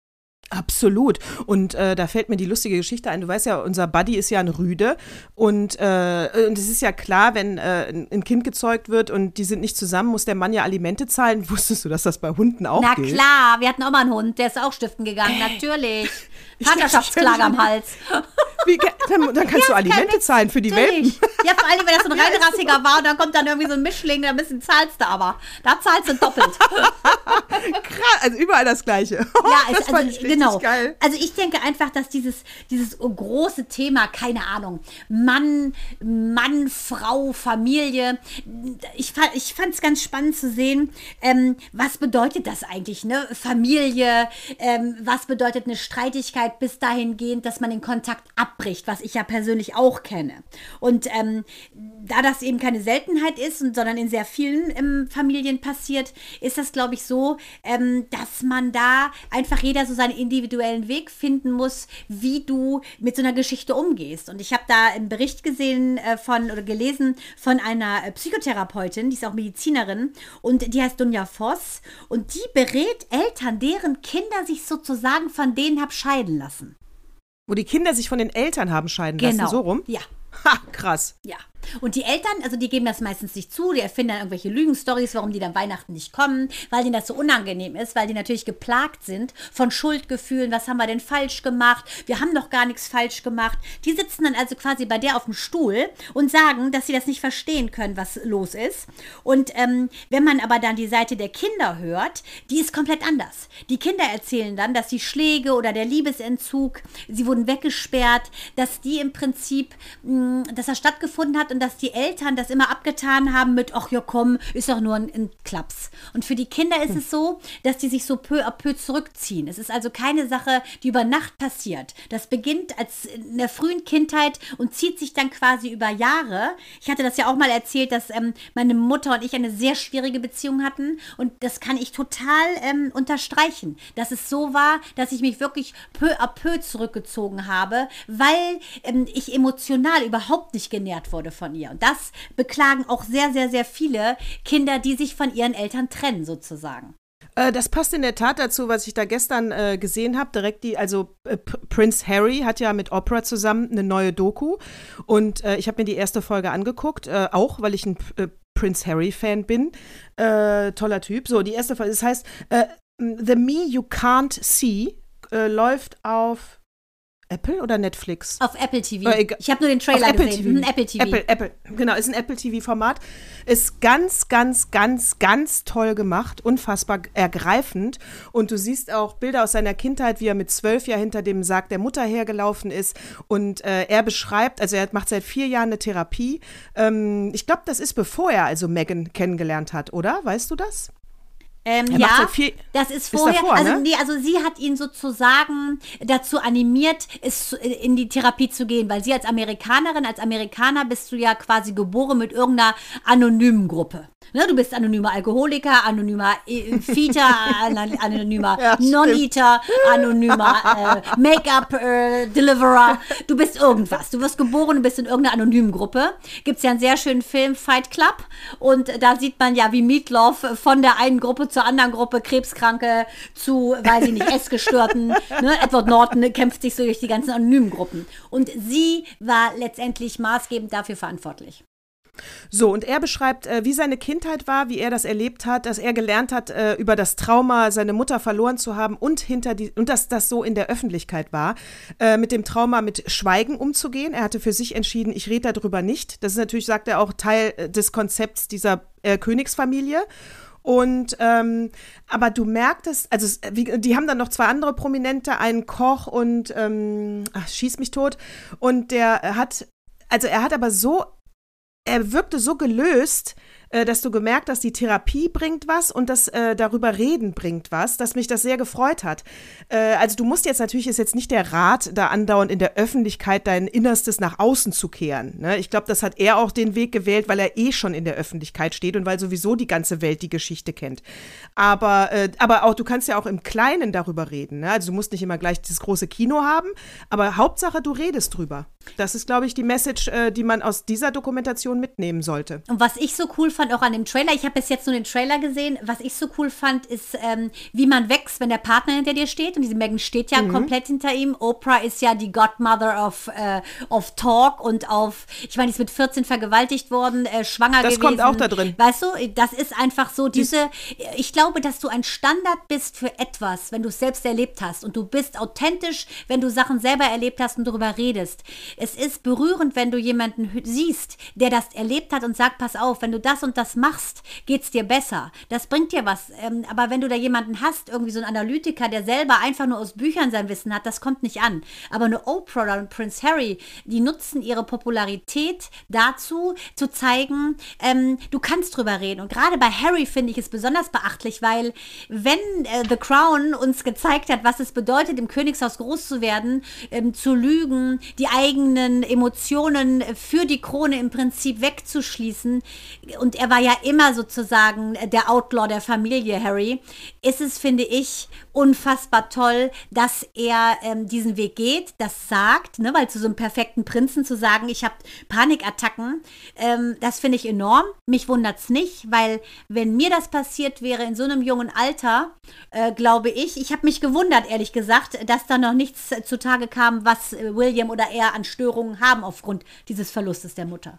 Speaker 3: Absolut. Und äh, da fällt mir die lustige Geschichte ein. Du weißt ja, unser Buddy ist ja ein Rüde. Und, äh, und es ist ja klar, wenn äh, ein Kind gezeugt wird und die sind nicht zusammen, muss der Mann ja Alimente zahlen. Wusstest du, dass das bei Hunden auch
Speaker 1: Na
Speaker 3: gilt?
Speaker 1: klar, wir hatten auch mal einen Hund, der ist auch stiften gegangen, natürlich. Vaterschaftsklage am Hals.
Speaker 3: Wie, dann, dann kannst du
Speaker 1: Ja, ist kein
Speaker 3: Alimente
Speaker 1: Witz.
Speaker 3: zahlen für die Welpen.
Speaker 1: Ja, vor allem, wenn das so ein reinrassiger war und dann kommt dann irgendwie so ein Mischling, da ein bisschen zahlst du aber. Da zahlst du doppelt.
Speaker 3: Krass, also überall das Gleiche.
Speaker 1: Ja,
Speaker 3: das
Speaker 1: es,
Speaker 3: fand
Speaker 1: also, genau.
Speaker 3: geil.
Speaker 1: Also ich denke einfach, dass dieses, dieses große Thema, keine Ahnung, Mann, Mann, Frau, Familie, ich, ich fand es ganz spannend zu sehen, ähm, was bedeutet das eigentlich, ne? Familie, ähm, was bedeutet eine Streitigkeit bis dahingehend, dass man den Kontakt abbricht, was ich ja persönlich auch kenne. Und ähm, da das eben keine Seltenheit ist, und, sondern in sehr vielen ähm, Familien passiert, ist das, glaube ich, so, ähm, dass man da einfach jeder so seinen individuellen Weg finden muss, wie du mit so einer Geschichte umgehst. Und ich habe da einen Bericht gesehen äh, von oder gelesen von einer äh, Psychotherapeutin, die ist auch Medizinerin und die heißt Dunja Voss und die berät Eltern, deren Kinder sich sozusagen von denen hab scheiden lassen.
Speaker 3: Wo die Kinder sich von den Eltern haben scheiden lassen, so rum.
Speaker 1: Ja.
Speaker 3: Ha, krass.
Speaker 1: Ja. Und die Eltern, also die geben das meistens nicht zu, die erfinden dann irgendwelche Lügenstories, warum die dann Weihnachten nicht kommen, weil denen das so unangenehm ist, weil die natürlich geplagt sind von Schuldgefühlen, was haben wir denn falsch gemacht, wir haben doch gar nichts falsch gemacht. Die sitzen dann also quasi bei der auf dem Stuhl und sagen, dass sie das nicht verstehen können, was los ist. Und ähm, wenn man aber dann die Seite der Kinder hört, die ist komplett anders. Die Kinder erzählen dann, dass die Schläge oder der Liebesentzug, sie wurden weggesperrt, dass die im Prinzip, mh, dass das stattgefunden hat und dass die Eltern das immer abgetan haben mit, ach ja komm, ist doch nur ein, ein Klaps. Und für die Kinder ist es so, dass die sich so peu à peu zurückziehen. Es ist also keine Sache, die über Nacht passiert. Das beginnt als in der frühen Kindheit und zieht sich dann quasi über Jahre. Ich hatte das ja auch mal erzählt, dass ähm, meine Mutter und ich eine sehr schwierige Beziehung hatten und das kann ich total ähm, unterstreichen, dass es so war, dass ich mich wirklich peu à peu zurückgezogen habe, weil ähm, ich emotional überhaupt nicht genährt wurde von ihr. Und das beklagen auch sehr, sehr, sehr viele Kinder, die sich von ihren Eltern trennen, sozusagen.
Speaker 3: Äh, das passt in der Tat dazu, was ich da gestern äh, gesehen habe. Direkt die, also äh, Prince Harry hat ja mit Oprah zusammen eine neue Doku und äh, ich habe mir die erste Folge angeguckt, äh, auch weil ich ein Prince Harry Fan bin. Toller Typ. So, die erste Folge, das heißt, The Me You Can't See läuft auf Apple oder Netflix?
Speaker 1: Auf Apple TV.
Speaker 3: Äh,
Speaker 1: ich habe nur den Trailer
Speaker 3: Apple
Speaker 1: gesehen.
Speaker 3: TV.
Speaker 1: Apple TV.
Speaker 3: Apple, Apple, genau, ist ein Apple TV-Format. Ist ganz, ganz, ganz, ganz toll gemacht, unfassbar ergreifend. Und du siehst auch Bilder aus seiner Kindheit, wie er mit zwölf Jahren hinter dem Sarg der Mutter hergelaufen ist. Und äh, er beschreibt, also er macht seit vier Jahren eine Therapie. Ähm, ich glaube, das ist bevor er also Megan kennengelernt hat, oder? Weißt du das?
Speaker 1: Ähm, ja,
Speaker 3: vier-
Speaker 1: das ist
Speaker 3: Ist
Speaker 1: vorher.
Speaker 3: davor,
Speaker 1: also,
Speaker 3: ne?
Speaker 1: nee, also sie hat ihn sozusagen dazu animiert, zu- in die Therapie zu gehen, weil sie als Amerikanerin, als Amerikaner bist du ja quasi geboren mit irgendeiner anonymen Gruppe. Ne, du bist anonymer Alkoholiker, anonymer äh, Feeder, an- anonymer
Speaker 3: Ja.
Speaker 1: Non-Eater, anonymer äh, Make-up-Deliverer. du bist irgendwas. Du wirst geboren und bist in irgendeiner anonymen Gruppe. Gibt es ja einen sehr schönen Film, Fight Club. Und da sieht man ja, wie Meatloaf von der einen Gruppe zur anderen Gruppe, Krebskranke zu, weiß ich nicht, Essgestörten. ne? Edward Norton kämpft sich so durch die ganzen anonymen Gruppen. Und sie war letztendlich maßgebend dafür verantwortlich.
Speaker 3: So, und er beschreibt, äh, wie seine Kindheit war, wie er das erlebt hat, dass er gelernt hat, äh, über das Trauma, seine Mutter verloren zu haben und hinter die, und dass das so in der Öffentlichkeit war, äh, mit dem Trauma mit Schweigen umzugehen. Er hatte für sich entschieden, ich rede darüber nicht. Das ist natürlich, sagt er, auch Teil äh, des Konzepts dieser äh, Königsfamilie. Und ähm, aber du merktest, also wie, die haben dann noch zwei andere Prominente, einen Koch und ähm, ach, schieß mich tot. Und der hat, also er hat aber so er wirkte so gelöst, äh, dass du gemerkt hast, die Therapie bringt was und das äh, darüber reden bringt was, dass mich das sehr gefreut hat. Äh, also du musst jetzt natürlich, ist jetzt nicht der Rat, da andauernd in der Öffentlichkeit dein Innerstes nach außen zu kehren. Ne? Ich glaube, das hat er auch den Weg gewählt, weil er eh schon in der Öffentlichkeit steht und weil sowieso die ganze Welt die Geschichte kennt. Aber, äh, aber auch, du kannst ja auch im Kleinen darüber reden. Ne? Also du musst nicht immer gleich dieses große Kino haben, aber Hauptsache, du redest drüber. Das ist, glaube ich, die Message, äh, die man aus dieser Dokumentation mitnehmen sollte.
Speaker 1: Und was ich so cool fand, auch an dem Trailer, ich habe bis jetzt nur den Trailer gesehen, was ich so cool fand, ist, ähm, wie man wächst, wenn der Partner hinter dir steht. Und diese Megan steht ja mhm. komplett hinter ihm. Oprah ist ja die Godmother of, äh, of Talk und auf, ich meine, die ist mit 14 vergewaltigt worden, äh, schwanger
Speaker 3: das
Speaker 1: gewesen.
Speaker 3: Das kommt auch da drin.
Speaker 1: Weißt du, das ist einfach so diese, ich glaube, dass du ein Standard bist für etwas, wenn du es selbst erlebt hast. Und du bist authentisch, wenn du Sachen selber erlebt hast und darüber redest. Es ist berührend, wenn du jemanden siehst, der das erlebt hat und sagt, pass auf, wenn du das und das machst, geht es dir besser. Das bringt dir was. Ähm, aber wenn du da jemanden hast, irgendwie so einen Analytiker, der selber einfach nur aus Büchern sein Wissen hat, das kommt nicht an. Aber eine Oprah und Prince Harry, die nutzen ihre Popularität dazu, zu zeigen, ähm, du kannst drüber reden. Und gerade bei Harry finde ich es besonders beachtlich, weil wenn äh, The Crown uns gezeigt hat, was es bedeutet, im Königshaus groß zu werden, ähm, zu lügen, die eigenen Emotionen für die Krone im Prinzip wegzuschließen, und er war ja immer sozusagen der Outlaw der Familie Harry, ist es, finde ich, unfassbar toll, dass er ähm, diesen Weg geht, das sagt, ne, weil zu so einem perfekten Prinzen zu sagen, ich habe Panikattacken, ähm, das finde ich enorm. Mich wundert es nicht, weil wenn mir das passiert wäre in so einem jungen Alter, äh, glaube ich, ich habe mich gewundert, ehrlich gesagt, dass da noch nichts zutage kam, was William oder er an Störungen haben aufgrund dieses Verlustes der Mutter.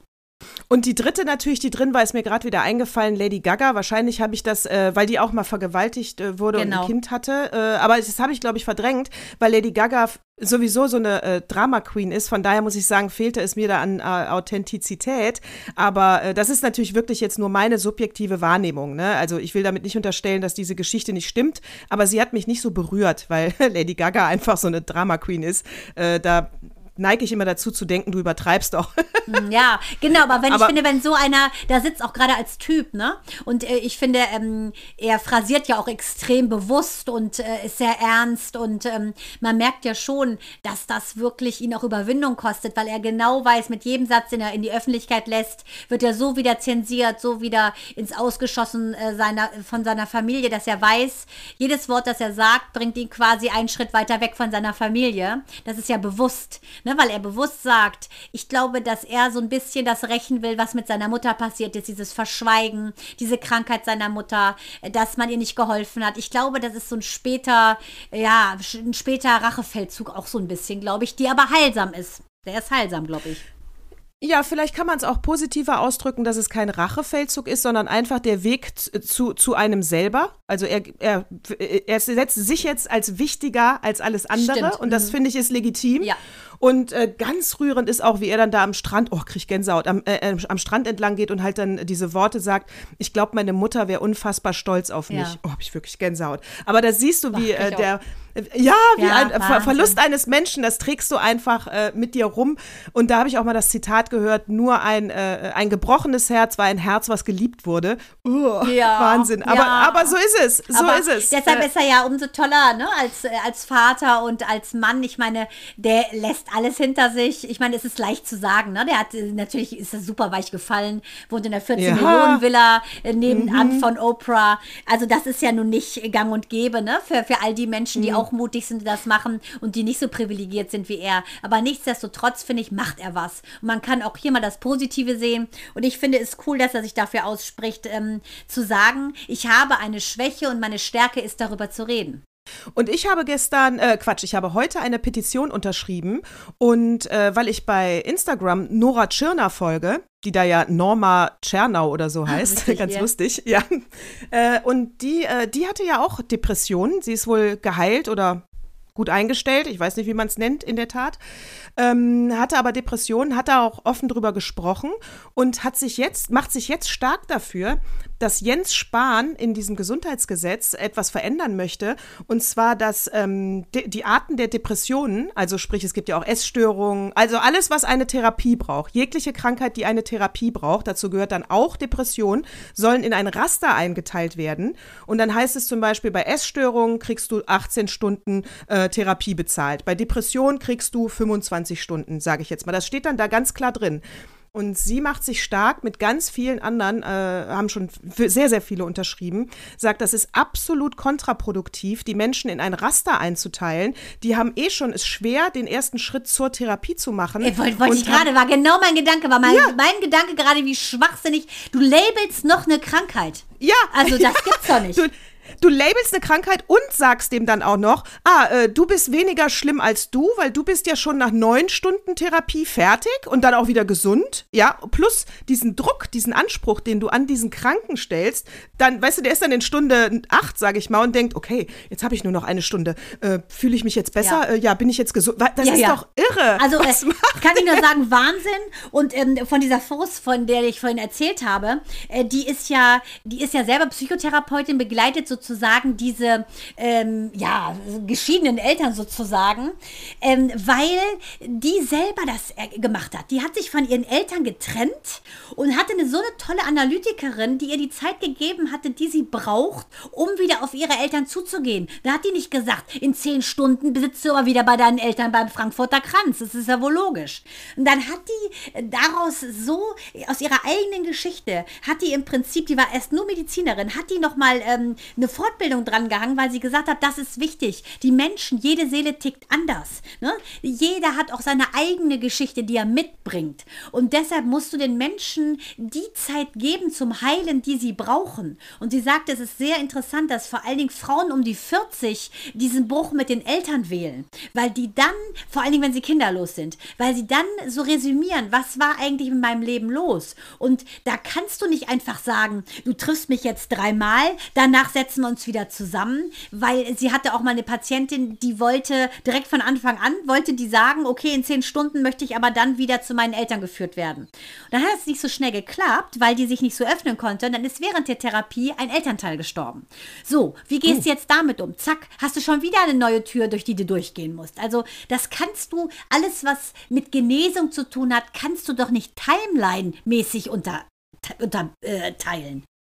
Speaker 3: Und die dritte natürlich, die drin war, ist mir gerade wieder eingefallen, Lady Gaga. Wahrscheinlich habe ich das, äh, weil die auch mal vergewaltigt äh, wurde genau. und ein genau. Kind hatte. Äh, aber das habe ich, glaube ich, verdrängt, weil Lady Gaga sowieso so eine äh, Drama Queen ist. Von daher muss ich sagen, fehlte es mir da an äh, Authentizität. Aber äh, das ist natürlich wirklich jetzt nur meine subjektive Wahrnehmung. Ne? Also ich will damit nicht unterstellen, dass diese Geschichte nicht stimmt, aber sie hat mich nicht so berührt, weil Lady Gaga einfach so eine Drama Queen ist. Da neige ich immer dazu zu denken, du übertreibst doch.
Speaker 1: Hm, ja, genau, aber wenn aber, ich finde, wenn so einer da sitzt, auch gerade als Typ, ne? Und äh, ich finde, ähm, er phrasiert ja auch extrem bewusst und äh, ist sehr ernst und ähm, man merkt ja schon, dass das wirklich ihn auch Überwindung kostet, weil er genau weiß, mit jedem Satz, den er in die Öffentlichkeit lässt, wird er so wieder zensiert, so wieder ins Ausgeschossen äh, seiner, von seiner Familie, dass er weiß, jedes Wort, das er sagt, bringt ihn quasi einen Schritt weiter weg von seiner Familie. Das ist ja bewusst ne, weil er bewusst sagt, ich glaube, dass er so ein bisschen das rächen will, was mit seiner Mutter passiert ist, dieses Verschweigen, diese Krankheit seiner Mutter, dass man ihr nicht geholfen hat. Ich glaube, das ist so ein später, ja, ein später Rachefeldzug auch so ein bisschen, glaube ich, die aber heilsam ist. Der ist heilsam, glaube ich.
Speaker 3: Ja, vielleicht kann man es auch positiver ausdrücken, dass es kein Rachefeldzug ist, sondern einfach der Weg zu, zu einem selber. Also er, er, er setzt sich jetzt als wichtiger als alles andere Stimmt. und das mhm. finde ich ist legitim. Ja. Und äh, ganz rührend ist auch, wie er dann da am Strand, oh, krieg Gänsehaut, am, äh, äh am Strand entlang geht und halt dann diese Worte sagt, ich glaube, meine Mutter wäre unfassbar stolz auf mich. Ja. Oh, habe ich wirklich Gänsehaut. Aber da siehst du, wie äh, der, äh, ja, wie ja, ein Wahnsinn. Verlust eines Menschen, das trägst du einfach äh, mit dir rum. Und da habe ich auch mal das Zitat gehört, nur ein, äh, ein gebrochenes Herz war ein Herz, was geliebt wurde. Uh, ja, Wahnsinn. Aber, ja. aber so ist es. So aber ist es.
Speaker 1: Deshalb ist er ja umso toller, ne, als, als Vater und als Mann. Ich meine, der lässt alles hinter sich. Ich meine, es ist leicht zu sagen, ne? Der hat natürlich ist er super weich gefallen, wohnt in der 14 ja. Millionen Villa äh, nebenan mhm. von Oprah. Also das ist ja nun nicht gang und gäbe, ne? Für, für all die Menschen, die mhm. auch mutig sind, die das machen und die nicht so privilegiert sind wie er. Aber nichtsdestotrotz finde ich, macht er was. Und man kann auch hier mal das Positive sehen. Und ich finde es cool, dass er sich dafür ausspricht, ähm, zu sagen, ich habe eine Schwäche und meine Stärke ist darüber zu reden.
Speaker 3: Und ich habe gestern, äh, Quatsch, ich habe heute eine Petition unterschrieben und äh, weil ich bei Instagram Nora Tschirner folge, die da ja Norma Tschernau oder so ah, heißt, richtig, ganz ja. lustig, ja. Äh, und die, äh, die hatte ja auch Depressionen. Sie ist wohl geheilt oder gut eingestellt, ich weiß nicht, wie man es nennt in der Tat, ähm, hatte aber Depressionen, hat da auch offen drüber gesprochen und hat sich jetzt, macht sich jetzt stark dafür, dass Jens Spahn in diesem Gesundheitsgesetz etwas verändern möchte. Und zwar, dass ähm, die Arten der Depressionen, also sprich, es gibt ja auch Essstörungen, also alles, was eine Therapie braucht, jegliche Krankheit, die eine Therapie braucht, dazu gehört dann auch Depression, sollen in ein Raster eingeteilt werden. Und dann heißt es zum Beispiel, bei Essstörungen kriegst du 18 Stunden äh, Therapie bezahlt. Bei Depression kriegst du 25 Stunden, sage ich jetzt mal. Das steht dann da ganz klar drin. Und sie macht sich stark mit ganz vielen anderen, äh, haben schon sehr, sehr viele unterschrieben, sagt, das ist absolut kontraproduktiv, die Menschen in ein Raster einzuteilen. Die haben eh schon es schwer, den ersten Schritt zur Therapie zu machen.
Speaker 1: Äh, wollte wollt ich gerade, war genau mein Gedanke, war mein, ja. mein Gedanke gerade, wie schwachsinnig. Du labelst noch eine Krankheit.
Speaker 3: Ja.
Speaker 1: Also das gibt's doch nicht.
Speaker 3: Du, Du labelst eine Krankheit und sagst dem dann auch noch, ah, äh, du bist weniger schlimm als du, weil du bist ja schon nach neun Stunden Therapie fertig und dann auch wieder gesund. Ja, plus diesen Druck, diesen Anspruch, den du an diesen Kranken stellst, dann, weißt du, der ist dann in Stunde acht, sage ich mal, und denkt, okay, jetzt habe ich nur noch eine Stunde. Äh, Fühle ich mich jetzt besser? Ja. Äh, ja, bin ich jetzt gesund? Das ja, ist ja. doch irre.
Speaker 1: Also, Was äh, kann ich nur sagen, Wahnsinn. Und ähm, von dieser Force, von der ich vorhin erzählt habe, äh, die ist ja, die ist ja selber Psychotherapeutin, begleitet so sozusagen diese ähm, ja, geschiedenen Eltern sozusagen, ähm, weil die selber das äh, gemacht hat. Die hat sich von ihren Eltern getrennt und hatte eine, so eine tolle Analytikerin, die ihr die Zeit gegeben hatte, die sie braucht, um wieder auf ihre Eltern zuzugehen. Da hat die nicht gesagt, in zehn Stunden besitzt du aber wieder bei deinen Eltern beim Frankfurter Kranz. Das ist ja wohl logisch. Und dann hat die daraus so, aus ihrer eigenen Geschichte, hat die im Prinzip, die war erst nur Medizinerin, hat die nochmal ähm, eine Fortbildung dran gehangen, weil sie gesagt hat, das ist wichtig. Die Menschen, jede Seele tickt anders. Ne? Jeder hat auch seine eigene Geschichte, die er mitbringt. Und deshalb musst du den Menschen die Zeit geben zum Heilen, die sie brauchen. Und sie sagt, es ist sehr interessant, dass vor allen Dingen Frauen um die 40 diesen Bruch mit den Eltern wählen. Weil die dann, vor allen Dingen, wenn sie kinderlos sind, weil sie dann so resümieren, was war eigentlich in meinem Leben los? Und da kannst du nicht einfach sagen, du triffst mich jetzt dreimal, danach setzen uns wieder zusammen, weil sie hatte auch mal eine Patientin, die wollte direkt von Anfang an, wollte die sagen, okay, in zehn Stunden möchte ich aber dann wieder zu meinen Eltern geführt werden. Und dann hat es nicht so schnell geklappt, weil die sich nicht so öffnen konnte. Und dann ist während der Therapie ein Elternteil gestorben. So, wie gehst du oh. jetzt damit um? Zack, hast du schon wieder eine neue Tür, durch die du durchgehen musst. Also das kannst du, alles was mit Genesung zu tun hat, kannst du doch nicht Timeline-mäßig unter, unterteilen. Äh,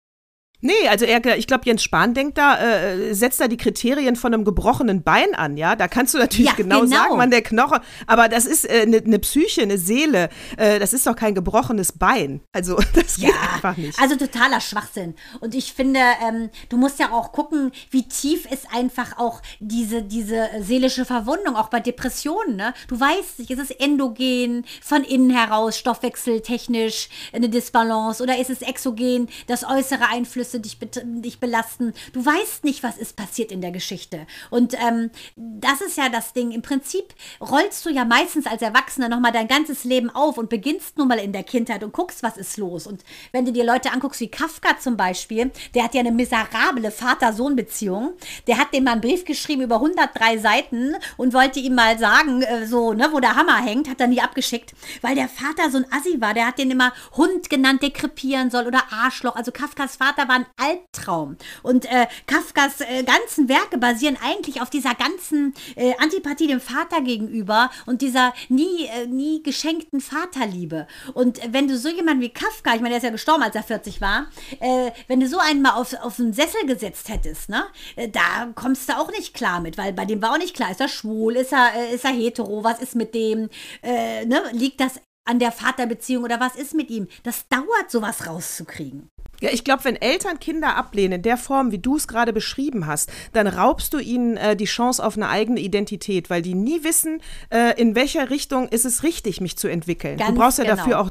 Speaker 3: Nee, also er, ich glaube, Jens Spahn denkt da, äh, setzt da die Kriterien von einem gebrochenen Bein an, ja. Da kannst du natürlich ja, genau, genau, sagen, wann der Knochen, aber das ist eine äh, ne Psyche, eine Seele, äh, das ist doch kein gebrochenes Bein. Also das geht ja, einfach nicht.
Speaker 1: Also totaler Schwachsinn. Und ich finde, ähm, du musst ja auch gucken, wie tief ist einfach auch diese, diese seelische Verwundung, auch bei Depressionen, ne? Du weißt nicht, ist es endogen, von innen heraus, stoffwechseltechnisch eine Disbalance oder ist es exogen, das äußere Einflüsse Einflüsse dich, dich belasten. Du weißt nicht, was ist passiert in der Geschichte. Und ähm, das ist ja das Ding. Im Prinzip rollst du ja meistens als Erwachsener nochmal dein ganzes Leben auf und beginnst nun mal in der Kindheit und guckst, was ist los. Und wenn du dir Leute anguckst, wie Kafka zum Beispiel, der hat ja eine miserable Vater-Sohn-Beziehung. Der hat dem mal einen Brief geschrieben über 103 Seiten und wollte ihm mal sagen, äh, so, ne, wo der Hammer hängt, hat er nie abgeschickt, weil der Vater so ein Assi war. Der hat den immer Hund genannt, der krepieren soll oder Arschloch. Also Kafkas Vater war ein Albtraum. Und äh, Kafkas äh, ganzen Werke basieren eigentlich auf dieser ganzen äh, Antipathie dem Vater gegenüber und dieser nie, äh, nie geschenkten Vaterliebe. Und wenn du so jemanden wie Kafka, ich meine, der ist ja gestorben, als er 40 war, äh, wenn du so einen mal auf, auf einen Sessel gesetzt hättest, ne, äh, da kommst du auch nicht klar mit, weil bei dem war auch nicht klar, ist er schwul, ist er, ist er hetero, was ist mit dem, ne, liegt das an der Vaterbeziehung oder was ist mit ihm? Das dauert, sowas rauszukriegen.
Speaker 3: Ja, ich glaube, wenn Eltern Kinder ablehnen in der Form, wie du es gerade beschrieben hast, dann raubst du ihnen äh, die Chance auf eine eigene Identität, weil die nie wissen, äh, in welcher Richtung ist es richtig, mich zu entwickeln. Ganz du brauchst ja genau. dafür auch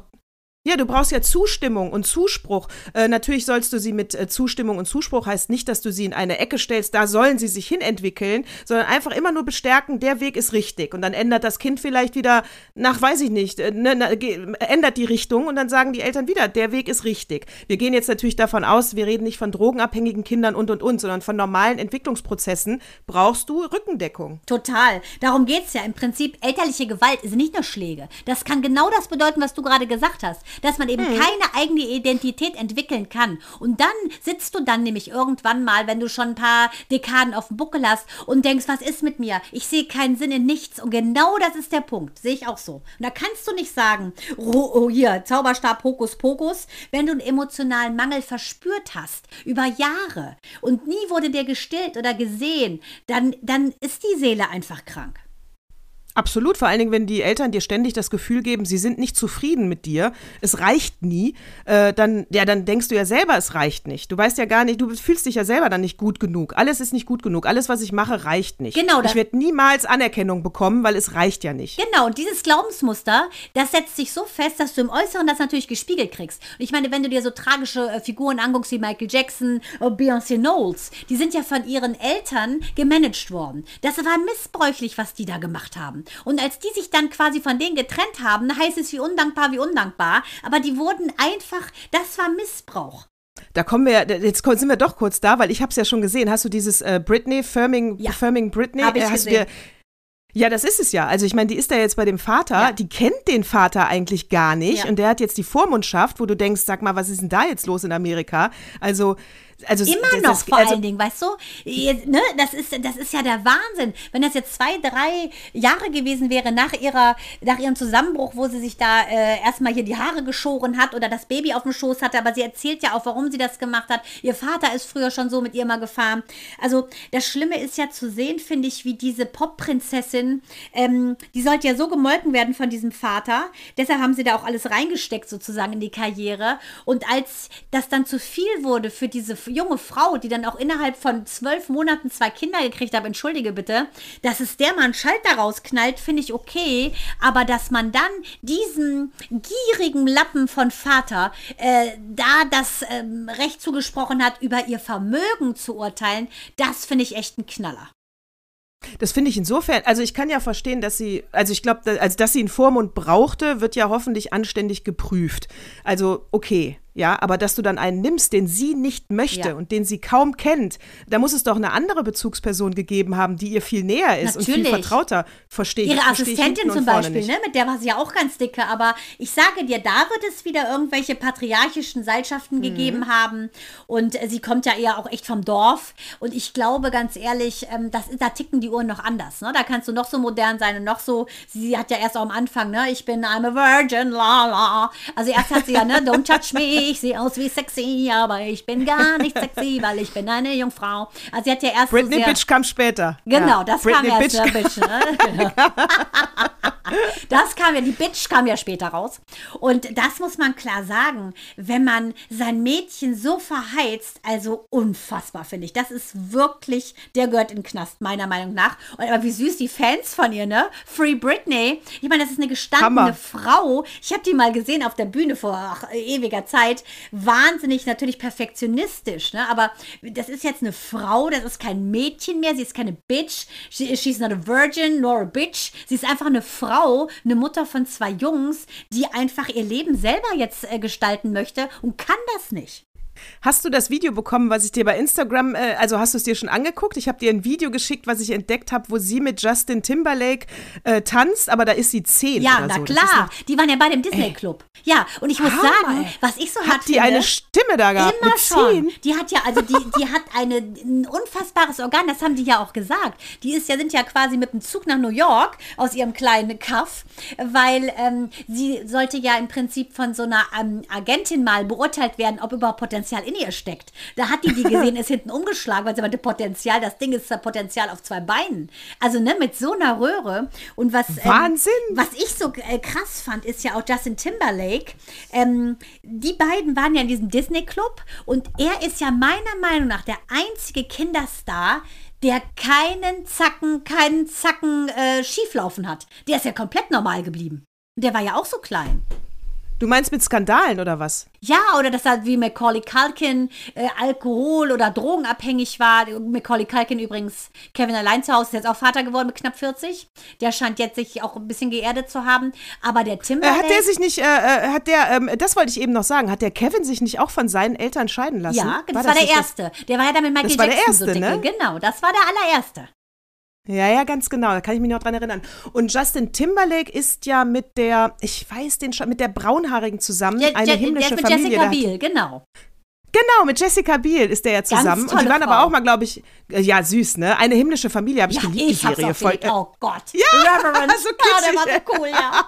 Speaker 3: ja, du brauchst ja Zustimmung und Zuspruch. Äh, natürlich sollst du sie mit äh, Zustimmung und Zuspruch heißt nicht, dass du sie in eine Ecke stellst, da sollen sie sich hinentwickeln, sondern einfach immer nur bestärken, der Weg ist richtig. Und dann ändert das Kind vielleicht wieder nach, weiß ich nicht, äh, ne, ne, ändert die Richtung und dann sagen die Eltern wieder, der Weg ist richtig. Wir gehen jetzt natürlich davon aus, wir reden nicht von drogenabhängigen Kindern und und und, sondern von normalen Entwicklungsprozessen. Brauchst du Rückendeckung.
Speaker 1: Total. Darum geht es ja. Im Prinzip, elterliche Gewalt ist nicht nur Schläge. Das kann genau das bedeuten, was du gerade gesagt hast dass man eben keine eigene Identität entwickeln kann. Und dann sitzt du dann nämlich irgendwann mal, wenn du schon ein paar Dekaden auf dem Buckel hast und denkst, was ist mit mir? Ich sehe keinen Sinn in nichts. Und genau das ist der Punkt. Sehe ich auch so. Und da kannst du nicht sagen, oh, oh hier, Zauberstab, Hokus Pokus, wenn du einen emotionalen Mangel verspürt hast, über Jahre und nie wurde der gestillt oder gesehen, dann, dann ist die Seele einfach krank.
Speaker 3: Absolut, vor allen Dingen, wenn die Eltern dir ständig das Gefühl geben, sie sind nicht zufrieden mit dir, es reicht nie, äh, dann, ja, dann denkst du ja selber, es reicht nicht. Du weißt ja gar nicht, du fühlst dich ja selber dann nicht gut genug. Alles ist nicht gut genug. Alles, was ich mache, reicht nicht.
Speaker 1: Genau,
Speaker 3: Ich werde niemals Anerkennung bekommen, weil es reicht ja nicht.
Speaker 1: Genau, und dieses Glaubensmuster, das setzt sich so fest, dass du im Äußeren das natürlich gespiegelt kriegst. Und ich meine, wenn du dir so tragische äh, Figuren anguckst wie Michael Jackson oder Beyoncé Knowles, die sind ja von ihren Eltern gemanagt worden. Das war missbräuchlich, was die da gemacht haben. Und als die sich dann quasi von denen getrennt haben, heißt es wie undankbar, wie undankbar. Aber die wurden einfach, das war Missbrauch.
Speaker 3: Da kommen wir, jetzt sind wir doch kurz da, weil ich habe es ja schon gesehen. Hast du dieses äh, Britney, Firming,
Speaker 1: Ja.
Speaker 3: Firming Britney?
Speaker 1: Hab ich
Speaker 3: äh, hast
Speaker 1: gesehen.
Speaker 3: ja, das ist es ja. Also ich meine, die ist da jetzt bei dem Vater,
Speaker 1: Ja.
Speaker 3: die kennt den Vater eigentlich gar nicht
Speaker 1: Ja.
Speaker 3: und der hat jetzt die Vormundschaft, wo du denkst, sag mal, was ist denn da jetzt los in Amerika? Also, also
Speaker 1: Immer
Speaker 3: das,
Speaker 1: noch
Speaker 3: das,
Speaker 1: vor
Speaker 3: also,
Speaker 1: allen Dingen, weißt du? Jetzt, ne, das, ist, das ist ja der Wahnsinn. Wenn das jetzt zwei, drei Jahre gewesen wäre nach, ihrer, nach ihrem Zusammenbruch, wo sie sich da äh, erstmal hier die Haare geschoren hat oder das Baby auf dem Schoß hatte, aber sie erzählt ja auch, warum sie das gemacht hat. Ihr Vater ist früher schon so mit ihr mal gefahren. Also das Schlimme ist ja zu sehen, finde ich, wie diese Pop-Prinzessin, ähm, die sollte ja so gemolken werden von diesem Vater. Deshalb haben sie da auch alles reingesteckt sozusagen in die Karriere. Und als das dann zu viel wurde für diese junge Frau, die dann auch innerhalb von zwölf Monaten zwei Kinder gekriegt hat, entschuldige bitte, dass es der mal einen Schalter rausknallt, finde ich okay. Aber dass man dann diesen gierigen Lappen von Vater äh, da das ähm, Recht zugesprochen hat, über ihr Vermögen zu urteilen, das finde ich echt ein Knaller.
Speaker 3: Das finde ich insofern, also ich kann ja verstehen, dass sie, also ich glaube, also dass sie einen Vormund brauchte, wird ja hoffentlich anständig geprüft. Also okay, ja, aber dass du dann einen nimmst, den sie nicht möchte
Speaker 1: Ja.
Speaker 3: und den sie kaum kennt, da muss es doch eine andere Bezugsperson gegeben haben, die ihr viel näher ist und viel
Speaker 1: Natürlich.
Speaker 3: vertrauter. Verstehe.
Speaker 1: Ihre
Speaker 3: versteh
Speaker 1: Assistentin zum Beispiel, ne? mit der war sie ja auch ganz dicke, aber ich sage dir, da wird es wieder irgendwelche patriarchischen Seilschaften
Speaker 3: Mhm.
Speaker 1: gegeben haben und äh, sie kommt ja eher auch echt vom Dorf und ich glaube ganz ehrlich, ähm, das, da ticken die Uhren noch anders, ne? da kannst du noch so modern sein und noch so, sie hat ja erst auch am Anfang, ne, ich bin I'm a virgin, la la, also erst hat sie ja, ne, don't touch me, ich sehe aus wie sexy, aber ich bin gar nicht sexy, weil ich bin eine Jungfrau, also sie hat ja erst
Speaker 3: Britney
Speaker 1: so sehr,
Speaker 3: Bitch kam später.
Speaker 1: Genau,
Speaker 3: ja.
Speaker 1: das
Speaker 3: Britney
Speaker 1: kam erst,
Speaker 3: Bitch
Speaker 1: Bitch, ne? Genau. Das kam ja, die Bitch kam ja später raus. Und das muss man klar sagen, wenn man sein Mädchen so verheizt, also unfassbar, finde ich. Das ist wirklich, der gehört in den Knast, meiner Meinung nach. Und aber wie süß die Fans von ihr, ne? Free Britney. Ich meine, das ist eine gestandene
Speaker 3: Hammer.
Speaker 1: Frau. Ich habe die mal gesehen auf der Bühne vor ach, ewiger Zeit. Wahnsinnig natürlich perfektionistisch, ne? Aber das ist jetzt eine Frau, das ist kein Mädchen mehr, sie ist keine Bitch. She, she's not a virgin nor a bitch. Sie ist einfach eine Frau, eine Mutter von zwei Jungs, die einfach ihr Leben selber jetzt äh, gestalten möchte und kann das nicht.
Speaker 3: Hast du das Video bekommen, was ich dir bei Instagram, äh, also hast du es dir schon angeguckt? Ich habe dir ein Video geschickt, was ich entdeckt habe, wo sie mit Justin Timberlake äh, tanzt, aber da ist sie zehn
Speaker 1: Ja, na
Speaker 3: so.
Speaker 1: Klar. Die waren ja bei dem Disney Club. Ja, und ich muss
Speaker 3: Hammer,
Speaker 1: sagen,
Speaker 3: ey.
Speaker 1: was ich so
Speaker 3: Hat
Speaker 1: hart
Speaker 3: die
Speaker 1: finde,
Speaker 3: eine Stimme da gehabt
Speaker 1: Immer
Speaker 3: mit
Speaker 1: schon.
Speaker 3: zehn?
Speaker 1: Die hat ja, also die, die hat eine, ein unfassbares Organ, das haben die ja auch gesagt. Die ist ja, sind ja quasi mit dem Zug nach New York aus ihrem kleinen Kaff, weil ähm, sie sollte ja im Prinzip von so einer ähm, Agentin mal beurteilt werden, ob überhaupt Potenzial in ihr steckt. Da hat die die gesehen, ist hinten umgeschlagen, weil sie meinte, Potenzial, das Ding ist ja Potenzial auf zwei Beinen. Also ne, mit so einer Röhre. Und was, ähm,
Speaker 3: Wahnsinn.
Speaker 1: was ich so äh, krass fand, ist ja auch Justin Timberlake. Ähm, die beiden waren ja in diesem Disney Club und er ist ja meiner Meinung nach der einzige Kinderstar, der keinen Zacken, keinen Zacken äh, schieflaufen hat. Der ist ja komplett normal geblieben. Und der war ja auch so klein.
Speaker 3: Du meinst mit Skandalen oder was?
Speaker 1: Ja, oder dass er wie Macaulay Culkin äh, Alkohol- oder drogenabhängig war. Macaulay Culkin übrigens, Kevin allein zu Hause, ist jetzt auch Vater geworden mit knapp 40. Der scheint jetzt sich auch ein bisschen geerdet zu haben. Aber der
Speaker 3: Äh,
Speaker 1: Timberlake...
Speaker 3: hat der sich nicht, äh, äh, hat der, ähm, das wollte ich eben noch sagen, hat der Kevin sich nicht auch von seinen Eltern scheiden lassen?
Speaker 1: Ja, das war, der
Speaker 3: nicht das-
Speaker 1: erste. Der war ja dann mit Michael
Speaker 3: Das war der
Speaker 1: Jackson so
Speaker 3: erste,
Speaker 1: dicke.
Speaker 3: ne?
Speaker 1: Genau, das war der allererste.
Speaker 3: Ja, ja, ganz genau. Da kann ich mich noch dran erinnern. Und Justin Timberlake ist ja mit der, ich weiß den schon, mit der Braunhaarigen zusammen,
Speaker 1: Ja,
Speaker 3: eine
Speaker 1: ja,
Speaker 3: himmlische
Speaker 1: der ist mit
Speaker 3: Familie.
Speaker 1: Jessica Biel, genau.
Speaker 3: Genau, mit Jessica Biel ist der ja zusammen. Und die waren aber
Speaker 1: Frau.
Speaker 3: auch mal, glaube ich, äh, ja, süß, ne? Eine himmlische Familie, habe ich
Speaker 1: Ja,
Speaker 3: geliebt,
Speaker 1: ich
Speaker 3: die Serie. Voll, äh,
Speaker 1: Oh Gott.
Speaker 3: Ja,
Speaker 1: Reverend.
Speaker 3: so
Speaker 1: ja, der war so cool, ja.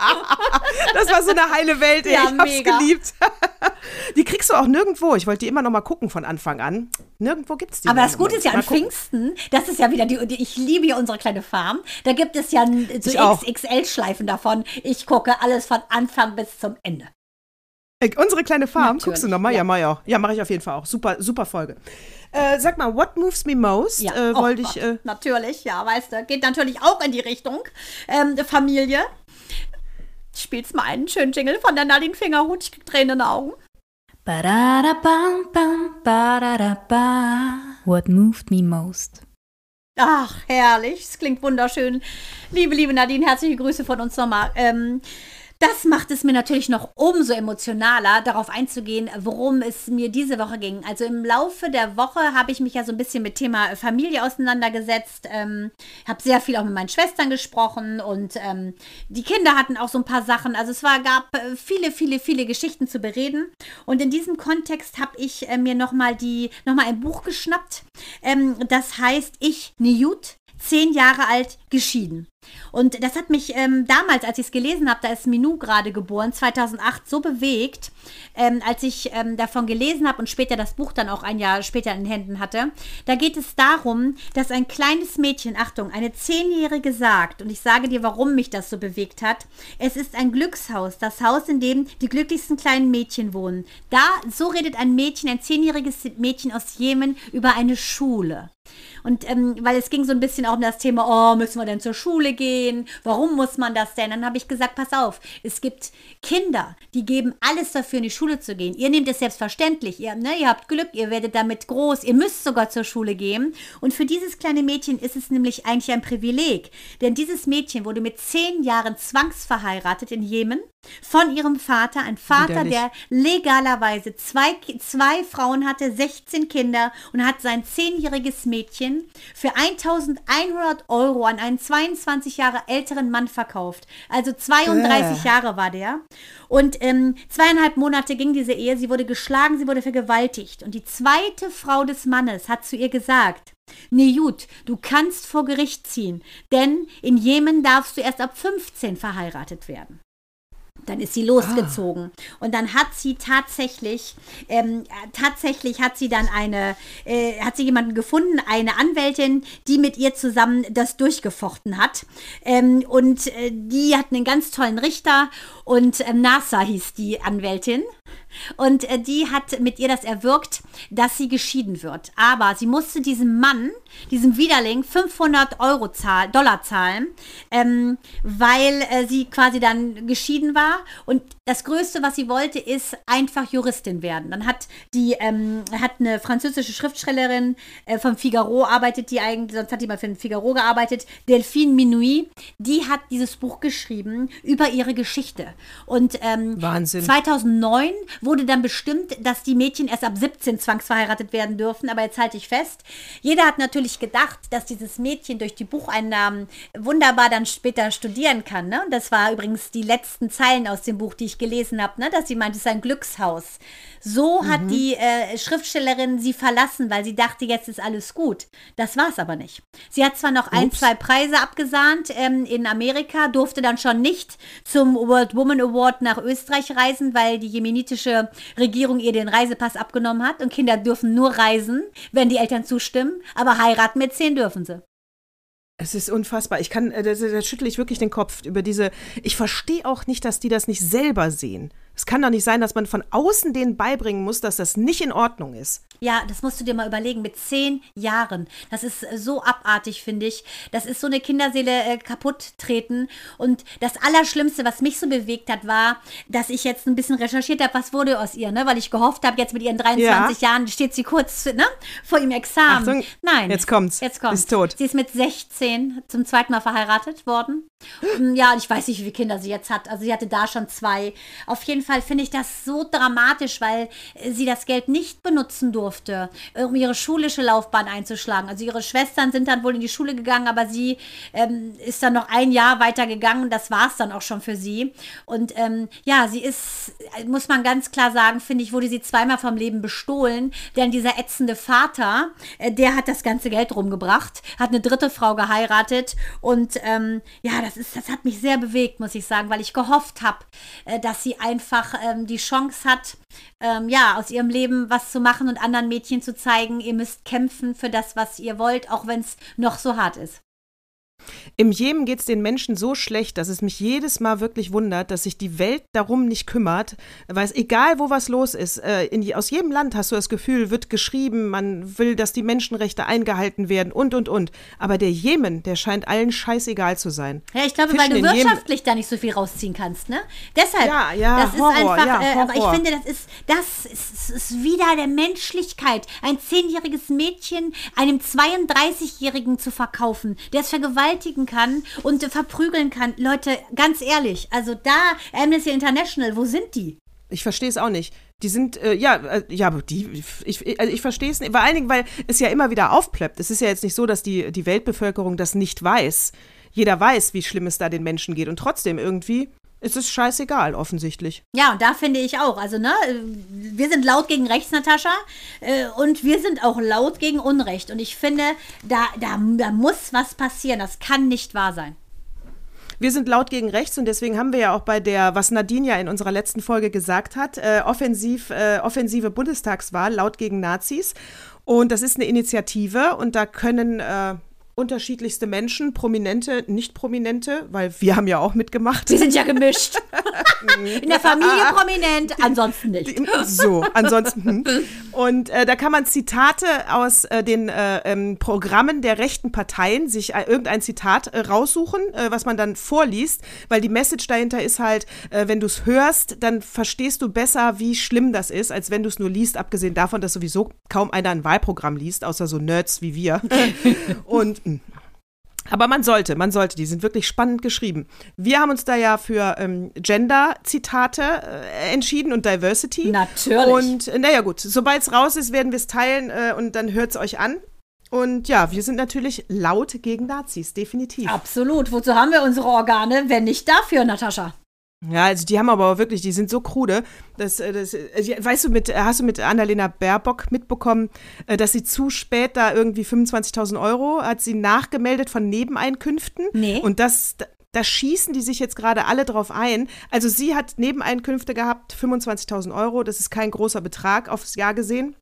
Speaker 3: das war so eine heile Welt, ey.
Speaker 1: Ja,
Speaker 3: ich hab's
Speaker 1: mega.
Speaker 3: geliebt. die kriegst du auch nirgendwo. Ich wollte die immer noch mal gucken von Anfang an. Nirgendwo gibt's die.
Speaker 1: Aber das Gute ist ja an. Pfingsten, das ist ja wieder die, die ich liebe ja unsere kleine Farm. Da gibt es ja so. XXL-Schleifen davon. Ich gucke alles von Anfang bis zum Ende.
Speaker 3: Äh, Unsere kleine Farm,
Speaker 1: Natürlich,
Speaker 3: guckst du noch mal? Ja,
Speaker 1: ja.
Speaker 3: mach ich auch. Ja, mache ich auf jeden Fall auch. Super, super Folge. Äh, sag mal, what moves me most?
Speaker 1: Ja,
Speaker 3: äh,
Speaker 1: oh
Speaker 3: wollte
Speaker 1: Gott,
Speaker 3: ich. Äh,
Speaker 1: natürlich, ja, weißt du, geht natürlich auch in die Richtung ähm, Familie. Spielst mal einen schönen Jingle von der Nadine Fingerhut, ich krieg Tränen in den Augen.
Speaker 4: What moved me most?
Speaker 1: Ach, herrlich, es klingt wunderschön. Liebe, liebe Nadine, herzliche Grüße von uns nochmal. Ähm, das macht es mir natürlich noch umso emotionaler, darauf einzugehen, worum es mir diese Woche ging. Also im Laufe der Woche habe ich mich ja so ein bisschen mit Thema Familie auseinandergesetzt, ähm, habe sehr viel auch mit meinen Schwestern gesprochen und ähm, die Kinder hatten auch so ein paar Sachen. Also es war, gab äh, viele, viele, viele Geschichten zu bereden. Und in diesem Kontext habe ich äh, mir nochmal noch mal ein Buch geschnappt. Ähm, das heißt Ich, Niyut, zehn Jahre alt, geschieden. Und das hat mich ähm, damals, als ich es gelesen habe, da ist Minou gerade geboren, 2008, so bewegt, ähm, als ich ähm, davon gelesen habe und später das Buch dann auch ein Jahr später in den Händen hatte. Da geht es darum, dass ein kleines Mädchen, Achtung, eine Zehnjährige sagt, und ich sage dir, warum mich das so bewegt hat, es ist ein Glückshaus, das Haus, in dem die glücklichsten kleinen Mädchen wohnen. Da, so redet ein Mädchen, ein zehnjähriges Mädchen aus Jemen über eine Schule. Und ähm, weil es ging so ein bisschen auch um das Thema, oh, müssen wir denn zur Schule gehen? Warum muss man das denn? Dann habe ich gesagt, pass auf, es gibt Kinder, die geben alles dafür, in die Schule zu gehen. Ihr nehmt es selbstverständlich. Ihr, ne, ihr habt Glück, ihr werdet damit groß, ihr müsst sogar zur Schule gehen. Und für dieses kleine Mädchen ist es nämlich eigentlich ein Privileg. Denn dieses Mädchen wurde mit zehn Jahren zwangsverheiratet in Jemen von ihrem Vater, ein Vater,
Speaker 3: Widerlich.
Speaker 1: der legalerweise zwei, zwei Frauen hatte, 16 Kinder und hat sein zehnjähriges Mädchen für 1100 Euro an einen 22 Jahre älteren Mann verkauft. Also 32
Speaker 3: Äh.
Speaker 1: Jahre war der. Und ähm, zweieinhalb Monate ging diese Ehe. Sie wurde geschlagen, sie wurde vergewaltigt. Und die zweite Frau des Mannes hat zu ihr gesagt, Niyut, du kannst vor Gericht ziehen, denn in Jemen darfst du erst ab 15 verheiratet werden. Dann ist sie losgezogen. Und dann hat sie tatsächlich, ähm, äh, tatsächlich hat sie dann eine, äh, hat sie jemanden gefunden, eine Anwältin, die mit ihr zusammen das durchgefochten hat. Ähm, und äh, die hat einen ganz tollen Richter und ähm, Nasa hieß die Anwältin. Und äh, die hat mit ihr das erwirkt, dass sie geschieden wird. Aber sie musste diesem Mann, diesem Widerling, 500 Euro zahl Dollar zahlen, ähm, weil äh, sie quasi dann geschieden war. Und das Größte, was sie wollte, ist einfach Juristin werden. Dann hat die, ähm, hat eine französische Schriftstellerin äh, vom Figaro arbeitet, die eigentlich, sonst hat die mal für den Figaro gearbeitet, Delphine Minuit, die hat dieses Buch geschrieben über ihre Geschichte. Und ähm,
Speaker 3: Wahnsinn.
Speaker 1: 2009 wurde dann bestimmt, dass die Mädchen erst ab 17 zwangsverheiratet werden dürfen. Aber jetzt halte ich fest, jeder hat natürlich gedacht, dass dieses Mädchen durch die Bucheinnahmen wunderbar dann später studieren kann. Ne? Und das war übrigens die letzten Zeilen aus dem Buch, die ich gelesen habe, ne? dass sie meinte, es ist ein Glückshaus. So hat die äh, Schriftstellerin sie verlassen, weil sie dachte, jetzt ist alles gut. Das war es aber nicht. Sie hat zwar noch ein,
Speaker 3: Ups.
Speaker 1: zwei Preise abgesahnt ähm, in Amerika, durfte dann schon nicht zum World Woman Award nach Österreich reisen, weil die jemenitische Regierung ihr den Reisepass abgenommen hat und Kinder dürfen nur reisen, wenn die Eltern zustimmen, aber heiraten mit zehn dürfen sie.
Speaker 3: Es ist unfassbar. Ich kann, äh, da, da schüttle ich wirklich den Kopf über diese. Ich verstehe auch nicht, dass die das nicht selber sehen. Es kann doch nicht sein, dass man von außen denen beibringen muss, dass das nicht in Ordnung ist.
Speaker 1: Ja, das musst du dir mal überlegen, mit zehn Jahren. Das ist so abartig, finde ich. Das ist so eine Kinderseele äh, kaputt treten. Und das Allerschlimmste, was mich so bewegt hat, war, dass ich jetzt ein bisschen recherchiert habe, was wurde aus ihr, ne? Weil ich gehofft habe, jetzt mit ihren 23 Jahren steht sie kurz ne? vor ihrem Examen.
Speaker 3: Achtung,
Speaker 1: Nein.
Speaker 3: jetzt kommt's.
Speaker 1: Jetzt kommt's.
Speaker 3: Ist tot.
Speaker 1: Sie ist mit 16 zum zweiten Mal verheiratet worden. Mm, Ja, ich weiß nicht, wie viele Kinder sie jetzt hat. Also sie hatte da schon zwei. Auf jeden Fall Fall finde ich das so dramatisch, weil äh, sie das Geld nicht benutzen durfte, um ihre schulische Laufbahn einzuschlagen. Also ihre Schwestern sind dann wohl in die Schule gegangen, aber sie ähm, ist dann noch ein Jahr weiter gegangen. Das war es dann auch schon für sie. Und ähm, ja, sie ist, muss man ganz klar sagen, finde ich, wurde sie zweimal vom Leben bestohlen. Denn dieser ätzende Vater, äh, der hat das ganze Geld rumgebracht, hat eine dritte Frau geheiratet. Und ähm, ja, das, ist, das hat mich sehr bewegt, muss ich sagen, weil ich gehofft habe, äh, dass sie einfach ähm, die Chance hat, ähm, ja, aus ihrem Leben was zu machen und anderen Mädchen zu zeigen, ihr müsst kämpfen für das, was ihr wollt, auch wenn es noch so hart ist.
Speaker 3: Im Jemen geht es den Menschen so schlecht, dass es mich jedes Mal wirklich wundert, dass sich die Welt darum nicht kümmert. Weil es egal, wo was los ist, äh, die, aus jedem Land hast du das Gefühl, wird geschrieben, man will, dass die Menschenrechte eingehalten werden und, und, und. Aber der Jemen, der scheint allen scheißegal zu sein.
Speaker 1: Ja, ich glaube, Fischen weil du wirtschaftlich Jemen. da nicht so viel rausziehen kannst, ne? Deshalb,
Speaker 3: ja, ja,
Speaker 1: das
Speaker 3: Horror,
Speaker 1: ist einfach,
Speaker 3: ja,
Speaker 1: äh, aber ich finde, das ist, das ist, ist wieder der Menschlichkeit. Ein zehnjähriges Mädchen einem 32-Jährigen zu verkaufen, der es vergewaltigen kann und verprügeln kann. Leute, ganz ehrlich, also da, Amnesty International, wo sind die?
Speaker 3: Ich verstehe es auch nicht. Die sind, äh, ja, äh, ja, die, ich, also ich verstehe es nicht. Vor allen Dingen, weil es ja immer wieder aufplöppt. Es ist ja jetzt nicht so, dass die, die Weltbevölkerung das nicht weiß. Jeder weiß, wie schlimm es da den Menschen geht. Und trotzdem irgendwie ist es scheißegal, offensichtlich.
Speaker 1: Ja, und da finde ich auch, also, ne, wir sind laut gegen rechts, Natascha, äh, und wir sind auch laut gegen Unrecht. Und ich finde, da, da, da muss was passieren. Das kann nicht wahr sein.
Speaker 3: Wir sind laut gegen rechts und deswegen haben wir ja auch bei der, was Nadine ja in unserer letzten Folge gesagt hat, äh, offensiv, äh, offensive Bundestagswahl laut gegen Nazis. Und das ist eine Initiative und da können äh, unterschiedlichste Menschen, prominente, nicht prominente, weil wir haben ja auch mitgemacht.
Speaker 1: Wir sind ja gemischt. In der Familie prominent, ansonsten nicht.
Speaker 3: So, ansonsten. Hm. Und äh, da kann man Zitate aus äh, den äh, ähm, Programmen der rechten Parteien, sich äh, irgendein Zitat äh, raussuchen, äh, was man dann vorliest, weil die Message dahinter ist halt, wenn du es hörst, dann verstehst du besser, wie schlimm das ist, als wenn du es nur liest, abgesehen davon, dass sowieso kaum einer ein Wahlprogramm liest, außer so Nerds wie wir. Und aber man sollte, man sollte, die sind wirklich spannend geschrieben. Wir haben uns da ja für ähm, Gender-Zitate äh, entschieden und Diversity.
Speaker 1: Natürlich.
Speaker 3: Und äh, naja gut, sobald es raus ist, werden wir es teilen äh, und dann hört es euch an. Und ja, wir sind natürlich laut gegen Nazis, definitiv.
Speaker 1: Absolut. Wozu haben wir unsere Organe, wenn nicht dafür, Natascha?
Speaker 3: Ja, also die haben aber wirklich, die sind so krude. Dass, äh, das, äh, weißt du, mit, hast du mit Annalena Baerbock mitbekommen, äh, dass sie zu spät da irgendwie 25.000 Euro hat sie nachgemeldet von Nebeneinkünften?
Speaker 1: Nee.
Speaker 3: Und das, da schießen die sich jetzt gerade alle drauf ein. Also sie hat Nebeneinkünfte gehabt, 25.000 Euro. Das ist kein großer Betrag aufs Jahr gesehen.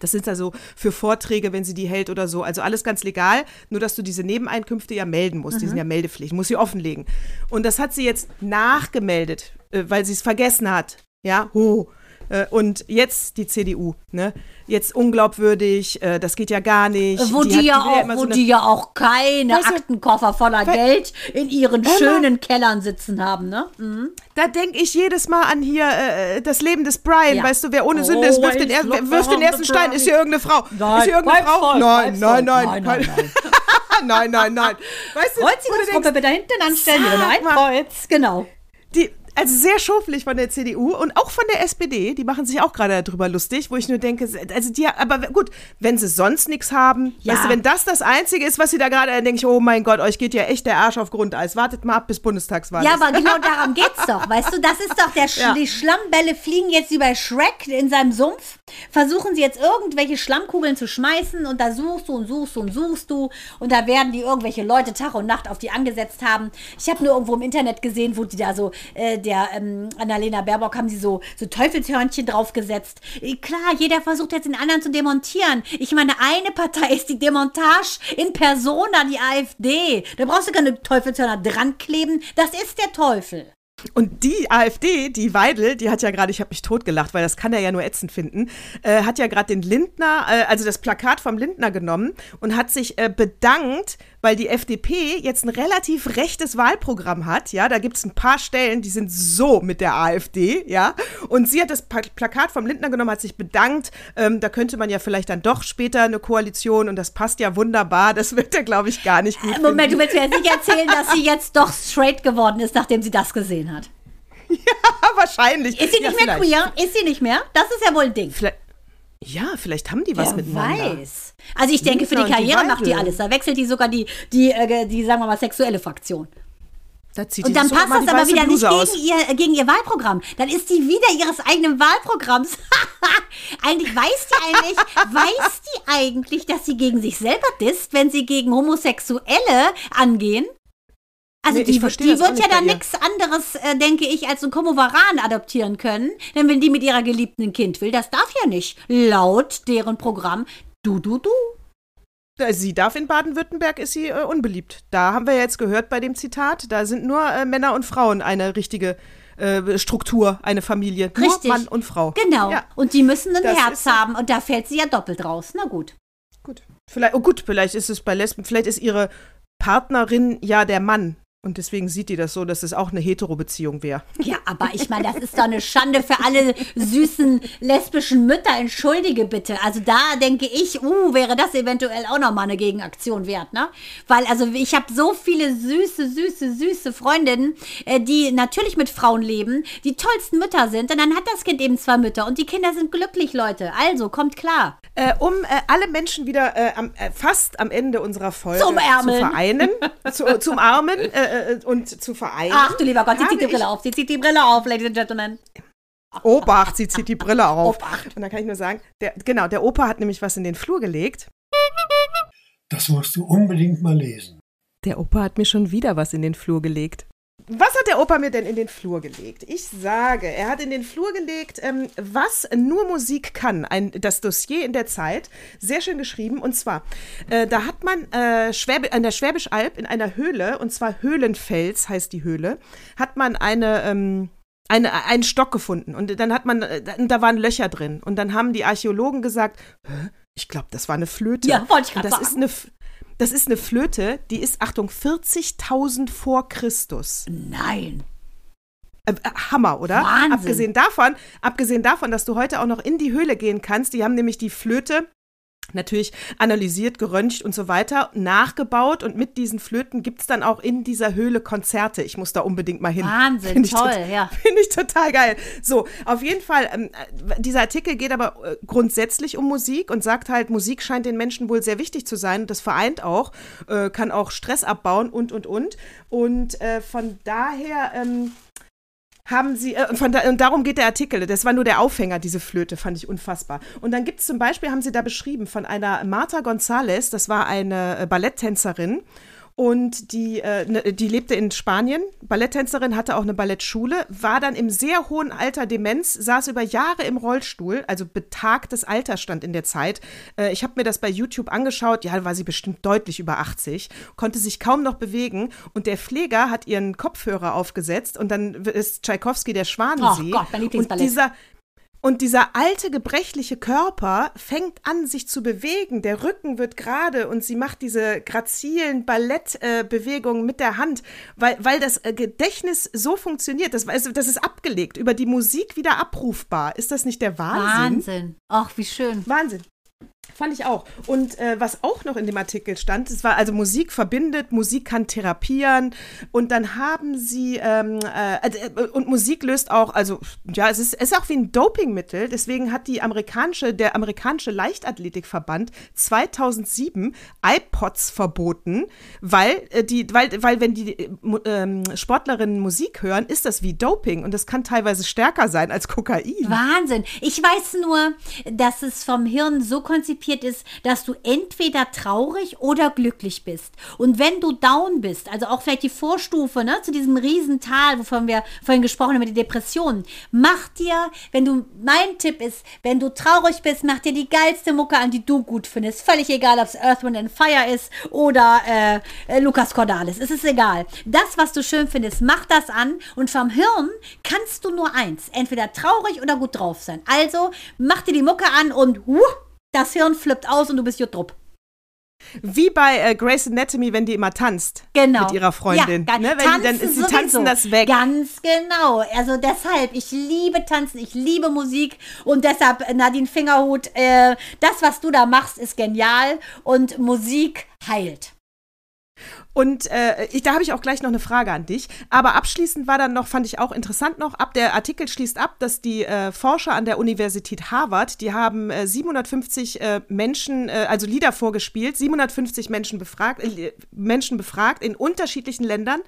Speaker 3: Das sind also für Vorträge, wenn sie die hält oder so. Also alles ganz legal, nur dass du diese Nebeneinkünfte ja melden musst. Mhm. Die sind ja Meldepflicht, muss sie offenlegen. Und das hat sie jetzt nachgemeldet, äh, weil sie es vergessen hat. Ja, oh. Äh, und jetzt die CDU, ne? Jetzt unglaubwürdig, äh, das geht ja gar nicht.
Speaker 1: Wo die, die ja, auch, wo so die ja auch keine weißt du, Aktenkoffer voller Geld in ihren schönen Kellern sitzen haben, ne? Mhm.
Speaker 3: Da denke ich jedes Mal an hier äh, das Leben des Brian, ja. weißt du, wer ohne Sünde ist, wirft den, er wirft den ersten Stein. Ist hier irgendeine Frau?
Speaker 1: Nein,
Speaker 3: ist hier irgendeine Frau?
Speaker 1: Voll,
Speaker 3: nein, nein, nein,
Speaker 1: nein, nein, nein.
Speaker 3: nein, nein, nein.
Speaker 1: Weißt du, Kreuzigungsgruppe bitte hinten anstellen, ein Kreuz, genau.
Speaker 3: Die, also sehr schoflich von der CDU und auch von der SPD, die machen sich auch gerade darüber lustig, wo ich nur denke, also die, aber gut, wenn sie sonst nichts haben, ja. weißt du, wenn das das Einzige ist, was sie da gerade, dann denke ich, oh mein Gott, euch geht ja echt der Arsch auf Grundeis. Wartet mal ab bis Bundestagswahl
Speaker 1: Ja, ist. aber genau darum geht's doch, weißt du, das ist doch der, Sch ja. die Schlammbälle fliegen jetzt über Shrek in seinem Sumpf, versuchen sie jetzt irgendwelche Schlammkugeln zu schmeißen und da suchst du und suchst du und suchst du und da werden die irgendwelche Leute Tag und Nacht auf die angesetzt haben. Ich habe nur irgendwo im Internet gesehen, wo die da so äh, der ähm, Annalena Baerbock haben sie so, so Teufelshörnchen draufgesetzt. Äh, klar, jeder versucht jetzt den anderen zu demontieren. Ich meine, eine Partei ist die Demontage in Persona, die AfD. Da brauchst du keine Teufelshörner dran kleben. Das ist der Teufel.
Speaker 3: Und die AfD, die Weidel, die hat ja gerade, ich habe mich totgelacht, weil das kann er ja nur ätzend finden, äh, hat ja gerade den Lindner, äh, also das Plakat vom Lindner genommen und hat sich äh, bedankt, weil die FDP jetzt ein relativ rechtes Wahlprogramm hat, ja, da gibt es ein paar Stellen, die sind so mit der AfD, ja, und sie hat das Plakat vom Lindner genommen, hat sich bedankt, ähm, da könnte man ja vielleicht dann doch später eine Koalition und das passt ja wunderbar, das wird er, glaube ich, gar nicht gut
Speaker 1: Moment,
Speaker 3: finden.
Speaker 1: du willst mir jetzt nicht erzählen, dass sie jetzt doch straight geworden ist, nachdem sie das gesehen hat.
Speaker 3: Ja, wahrscheinlich.
Speaker 1: Ist sie
Speaker 3: ja,
Speaker 1: nicht mehr
Speaker 3: vielleicht.
Speaker 1: queer? Ist sie nicht mehr? Das ist ja wohl ein Ding.
Speaker 3: Vielleicht, ja, vielleicht haben die was
Speaker 1: Wer
Speaker 3: miteinander.
Speaker 1: weiß. Also ich denke, für die
Speaker 3: und die
Speaker 1: Karriere macht die alles. Da wechselt die sogar die, die, äh, die sagen wir mal, sexuelle Fraktion.
Speaker 3: Da zieht
Speaker 1: Und dann passt das aber wieder nicht
Speaker 3: Bluse aus.
Speaker 1: gegen ihr, äh, gegen ihr Wahlprogramm. Dann ist die wieder ihres eigenen Wahlprogramms. eigentlich weiß die eigentlich, weiß die eigentlich, dass sie gegen sich selber disst, wenn sie gegen Homosexuelle angehen? Also
Speaker 3: Nee,
Speaker 1: die,
Speaker 3: ich
Speaker 1: wird-
Speaker 3: verstehe
Speaker 1: die wird ja dann
Speaker 3: ihr.
Speaker 1: nichts anderes, äh, denke ich, als ein Komovaran adoptieren können. Denn wenn die mit ihrer Geliebten ein Kind will, das darf ja nicht. Laut deren Programm. Du, du, du.
Speaker 3: Äh, Sie darf in Baden-Württemberg, ist sie äh, unbeliebt. Da haben wir jetzt gehört bei dem Zitat, da sind nur äh, Männer und Frauen eine richtige äh, Struktur, eine Familie. Nur
Speaker 1: Richtig.
Speaker 3: Mann und Frau.
Speaker 1: Genau.
Speaker 3: Ja,
Speaker 1: Und die müssen ein
Speaker 3: Das
Speaker 1: Herz haben. Und da fällt sie ja doppelt raus. Na gut.
Speaker 3: gut. Vielleicht, oh gut, vielleicht ist es bei Lesben, vielleicht ist ihre Partnerin ja der Mann. Und deswegen sieht die das so, dass es auch eine Hetero-Beziehung wäre.
Speaker 1: Ja, aber ich meine, das ist doch eine Schande für alle süßen lesbischen Mütter. Entschuldige bitte. Also da denke ich, uh, wäre das eventuell auch nochmal eine Gegenaktion wert, ne? Weil, also ich habe so viele süße, süße, süße Freundinnen, äh, die natürlich mit Frauen leben, die tollsten Mütter sind. Und dann hat das Kind eben zwei Mütter und die Kinder sind glücklich, Leute. Also, kommt klar.
Speaker 3: Äh, um äh, alle Menschen wieder äh, am, äh, fast am Ende unserer Folge zu vereinen, zu, zum Armen äh, äh, und zu vereinen.
Speaker 1: Ach du lieber Gott, sie zieht die Brille auf. Sie zieht die Brille auf, Ladies and Gentlemen.
Speaker 3: Obacht, sie zieht die Brille auf.
Speaker 1: Obacht.
Speaker 3: Und da kann ich nur sagen, der, genau, der Opa hat nämlich was in den Flur gelegt.
Speaker 5: Das musst du unbedingt mal lesen.
Speaker 3: Der Opa hat mir schon wieder was in den Flur gelegt. Was hat der Opa mir denn in den Flur gelegt? Ich sage, er hat in den Flur gelegt, ähm, was nur Musik kann. Ein, das Dossier in der Zeit. Sehr schön geschrieben. Und zwar, äh, da hat man äh, an der Schwäbisch Alb in einer Höhle, und zwar Höhlenfels heißt die Höhle, hat man eine. Ähm, eine, einen Stock gefunden und dann hat man, äh, da waren Löcher drin und dann haben die Archäologen gesagt, "Hä? ich glaube, das war eine Flöte.
Speaker 1: Ja, wollte ich gerade
Speaker 3: das
Speaker 1: sagen.
Speaker 3: ist eine, das ist eine Flöte, die ist, Achtung, 40.000 vor Christus.
Speaker 1: Nein.
Speaker 3: Äh, äh, Hammer, oder?
Speaker 1: Wahnsinn.
Speaker 3: Abgesehen davon, abgesehen davon, dass du heute auch noch in die Höhle gehen kannst, die haben nämlich die Flöte natürlich analysiert, geröntgt und so weiter, nachgebaut und mit diesen Flöten gibt es dann auch in dieser Höhle Konzerte. Ich muss da unbedingt mal hin.
Speaker 1: Wahnsinn, toll, ja.
Speaker 3: Finde ich total geil. So, auf jeden Fall, ähm, äh, dieser Artikel geht aber äh, grundsätzlich um Musik und sagt halt, Musik scheint den Menschen wohl sehr wichtig zu sein. Das vereint auch, äh, kann auch Stress abbauen und, und, und. Und äh, von daher ähm, haben sie, äh, von da, und darum geht der Artikel. Das war nur der Aufhänger, diese Flöte, fand ich unfassbar. Und dann gibt es zum Beispiel, haben sie da beschrieben, von einer Marta González, das war eine äh, Balletttänzerin. Und die, äh, ne, die lebte in Spanien, Balletttänzerin, hatte auch eine Ballettschule, war dann im sehr hohen Alter Demenz, saß über Jahre im Rollstuhl, also betagtes Alter stand in der Zeit. Äh, ich habe mir das bei YouTube angeschaut, ja, war sie bestimmt deutlich über 80, konnte sich kaum noch bewegen und der Pfleger hat ihren Kopfhörer aufgesetzt und dann ist Tschaikowski der Schwanensee.
Speaker 1: Oh Gott, mein
Speaker 3: und
Speaker 1: Lieblingsballett.
Speaker 3: dieser, und dieser alte, gebrechliche Körper fängt an, sich zu bewegen. Der Rücken wird gerade und sie macht diese grazilen Ballettbewegungen äh, mit der Hand, weil, weil das äh, Gedächtnis so funktioniert. Das, also, das ist abgelegt, über die Musik wieder abrufbar. Ist das nicht der Wahnsinn?
Speaker 1: Wahnsinn. Ach, wie schön.
Speaker 3: Wahnsinn. Fand ich auch. Und äh, was auch noch in dem Artikel stand, es war also Musik verbindet, Musik kann therapieren und dann haben sie ähm, äh, äh, und Musik löst auch, also ja, es ist, es ist auch wie ein Dopingmittel. Deswegen hat die amerikanische, der amerikanische Leichtathletikverband 2007 iPods verboten, weil äh, die, weil, weil wenn die äh, ähm, Sportlerinnen Musik hören, ist das wie Doping und das kann teilweise stärker sein als Kokain.
Speaker 1: Wahnsinn. Ich weiß nur, dass es vom Hirn so konzipiert ist, dass du entweder traurig oder glücklich bist. Und wenn du down bist, also auch vielleicht die Vorstufe ne, zu diesem Riesental, wovon wir vorhin gesprochen haben, mit den Depressionen, mach dir, wenn du, mein Tipp ist, wenn du traurig bist, mach dir die geilste Mucke an, die du gut findest. Völlig egal, ob es Earth, Wind and Fire ist oder äh, äh, Lukas Cordalis. Es ist egal. Das, was du schön findest, mach das an und vom Hirn kannst du nur eins, entweder traurig oder gut drauf sein. Also mach dir die Mucke an und wuh, das Hirn flippt aus und du bist Jutrup.
Speaker 3: Wie bei äh, Grace Anatomy, wenn die immer tanzt
Speaker 1: Genau.
Speaker 3: mit ihrer Freundin.
Speaker 1: Ja,
Speaker 3: ne? Wenn die dann,
Speaker 1: tanzen
Speaker 3: sie tanzen
Speaker 1: sowieso.
Speaker 3: das weg.
Speaker 1: Ganz genau. Also deshalb, ich liebe Tanzen, ich liebe Musik und deshalb, Nadine Fingerhut, äh, das, was du da machst, ist genial und Musik heilt.
Speaker 3: Und äh, ich, da habe ich auch gleich noch eine Frage an dich. Aber abschließend war dann noch, fand ich auch interessant noch, ab der Artikel schließt ab, dass die äh, Forscher an der Universität Harvard, die haben äh, 750 äh, Menschen, äh, also Lieder vorgespielt, 750 Menschen befragt, äh, Menschen befragt in unterschiedlichen Ländern